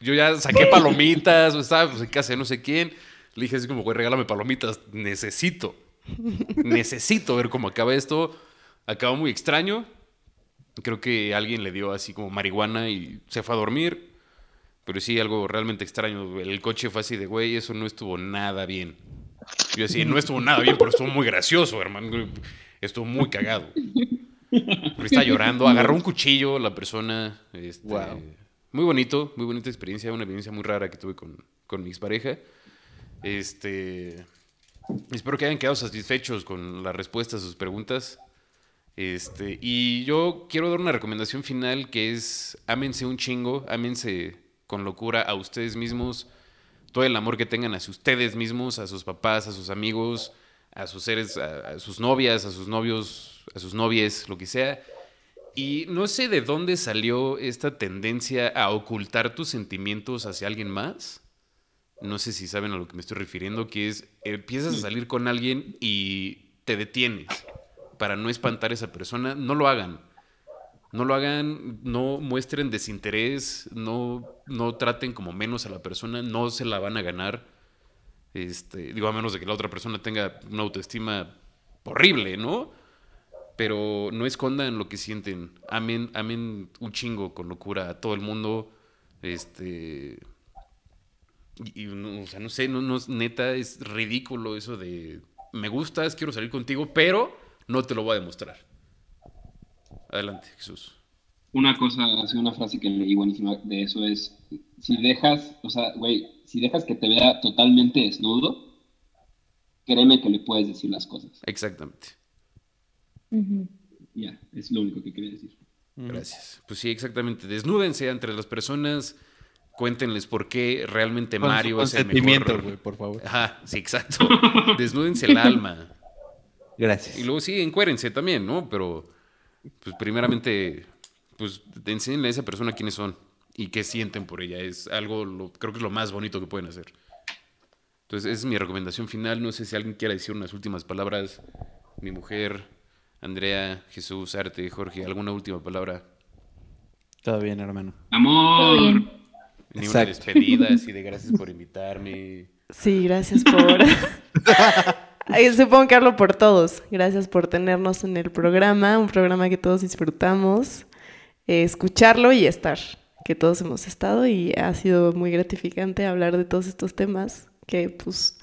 Yo ya saqué palomitas, estaba pues, en casa de no sé quién. Le dije así como, güey, regálame palomitas. Necesito. Necesito ver cómo acaba esto. Acabó muy extraño. Creo que alguien le dio así como marihuana y se fue a dormir. Pero sí, algo realmente extraño. El coche fue así de, güey, eso no estuvo nada bien. Yo así, no estuvo nada bien, pero estuvo muy gracioso, hermano. Estuvo muy cagado. Pero está llorando. Agarró un cuchillo la persona. este, Wow. Muy bonito, muy bonita experiencia. Una experiencia muy rara que tuve con, con mi expareja. Este. Espero que hayan quedado satisfechos con las respuestas a sus preguntas. Este, y yo quiero dar una recomendación final que es ámense un chingo, ámense con locura a ustedes mismos, todo el amor que tengan hacia ustedes mismos, a sus papás, a sus amigos, a sus seres, a, a sus novias, a sus novios, a sus novies, lo que sea. Y no sé de dónde salió esta tendencia a ocultar tus sentimientos hacia alguien más. No sé si saben a lo que me estoy refiriendo, que es empiezas a salir con alguien y te detienes para no espantar a esa persona. No lo hagan. No lo hagan, no muestren desinterés, no, no traten como menos a la persona, no se la van a ganar. Este, digo, a menos de que la otra persona tenga una autoestima horrible, ¿no? Pero no escondan lo que sienten. Amen, amen un chingo con locura a todo el mundo. Este. O sea, no sé, no, no, neta, es ridículo eso de me gustas, quiero salir contigo, pero no te lo voy a demostrar. Adelante, Jesús. Una cosa, así una frase que leí buenísima de eso es, si dejas, o sea, güey, si dejas que te vea totalmente desnudo, créeme que le puedes decir las cosas. Exactamente. Ya, es lo único que quería decir. Gracias. Pues sí, exactamente. Desnúdense entre las personas, cuéntenles por qué realmente Con su Mario es el mejor. güey, por favor. Ajá, sí, exacto. Desnúdense el alma. Gracias. Y luego sí, encuérense también, ¿no? Pero, pues primeramente, pues enséñenle a esa persona quiénes son y qué sienten por ella. Es algo, lo, creo que es lo más bonito que pueden hacer. Entonces, esa es mi recomendación final. No sé si alguien quiera decir unas últimas palabras. Mi mujer, Andrea, Jesús, Arte, Jorge, ¿alguna última palabra? Todo bien, hermano. Amor. bien. Ni una Exacto. despedida así de gracias por invitarme. Sí, gracias por. Supongo que hablo por todos. Gracias por tenernos en el programa, un programa que todos disfrutamos, eh, escucharlo y estar, que todos hemos estado y ha sido muy gratificante hablar de todos estos temas que pues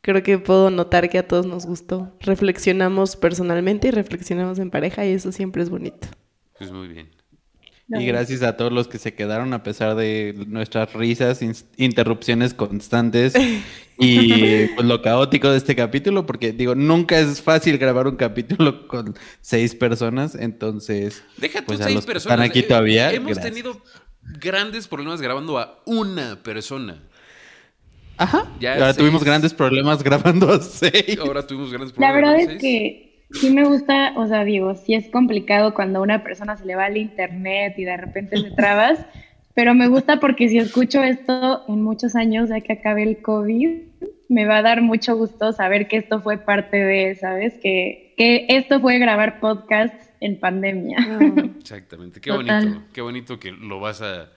creo que puedo notar que a todos nos gustó. Reflexionamos personalmente y reflexionamos en pareja y eso siempre es bonito. Pues muy bien. Y gracias a todos los que se quedaron a pesar de nuestras risas, interrupciones constantes y pues, lo caótico de este capítulo, porque digo, nunca es fácil grabar un capítulo con seis personas, entonces Deja Pues a seis los que personas. están aquí eh, todavía, Hemos gracias. tenido grandes problemas grabando a una persona. Ajá. Ya Ahora seis. tuvimos grandes problemas grabando a seis. Ahora tuvimos grandes La problemas. verdad con es que sí me gusta, o sea, digo, sí es complicado cuando a una persona se le va el internet y de repente se trabas, pero me gusta porque si escucho esto en muchos años, ya que acabe el COVID, me va a dar mucho gusto saber que esto fue parte de, ¿sabes? Que, que esto fue grabar podcasts en pandemia. Exactamente. Qué Total. bonito. Qué bonito que lo vas a.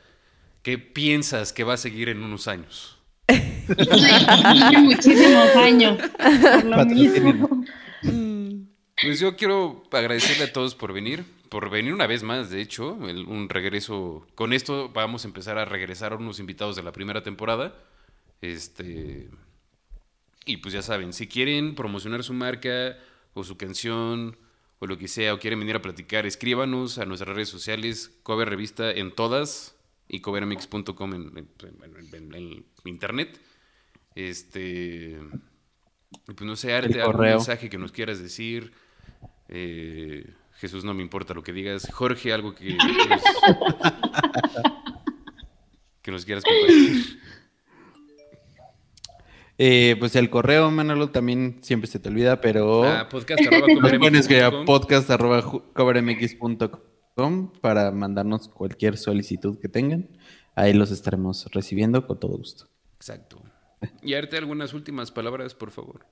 que piensas que va a seguir en unos años. muchísimos años. Por lo mismo. Pues yo quiero agradecerle a todos por venir, por venir una vez más, de hecho, un regreso. Con esto vamos a empezar a regresar a unos invitados de la primera temporada. Este. Y pues ya saben, si quieren promocionar su marca o su canción o lo que sea, o quieren venir a platicar, escríbanos a nuestras redes sociales, Cover Revista en todas y covermix.com en, en, internet. Este. Pues no sé, arte, algún mensaje que nos quieras decir. Eh, Jesús, no me importa lo que digas. Jorge, algo que, que, nos, quieras compartir. Eh, pues el correo, Manolo, también siempre se te olvida, pero... Ah, podcast arroba podcast para mandarnos cualquier solicitud que tengan. Ahí los estaremos recibiendo con todo gusto. Exacto. Y darte algunas últimas palabras, por favor.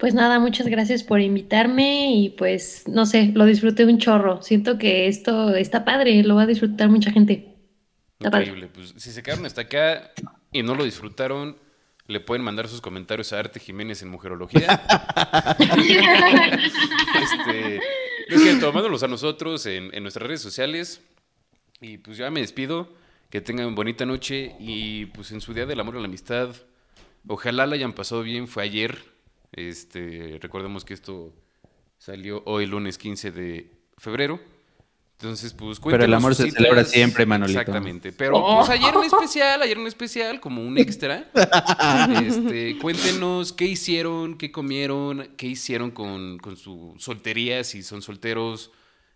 Pues nada, muchas gracias por invitarme y pues no sé, lo disfruté un chorro. Siento que esto está padre, lo va a disfrutar mucha gente. Increíble, pues si se quedaron hasta acá y no lo disfrutaron, le pueden mandar sus comentarios a Arte Jiménez en Mujerología. este, tomándolos a nosotros en, en nuestras redes sociales. Y pues ya me despido. Que tengan bonita noche y pues en su día del amor y la amistad, ojalá la hayan pasado bien. Fue ayer, este, recordemos que esto salió hoy lunes 15 de febrero. Entonces, pues Pero el amor se celebra siempre, Manolito. Exactamente. Pero oh. pues ayer un especial, ayer un especial, como un extra. este, cuéntenos qué hicieron, qué comieron, qué hicieron con, con su soltería, si son solteros,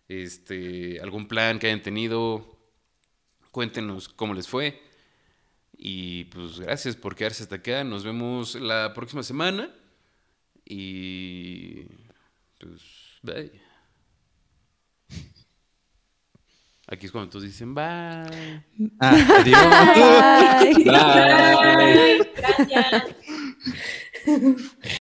este, algún plan que hayan tenido. Cuéntenos cómo les fue. Y pues gracias por quedarse hasta acá. Nos vemos la próxima semana. Y pues, bye. Aquí es cuando todos dicen bye. Ah, adiós. Bye. bye. Gracias.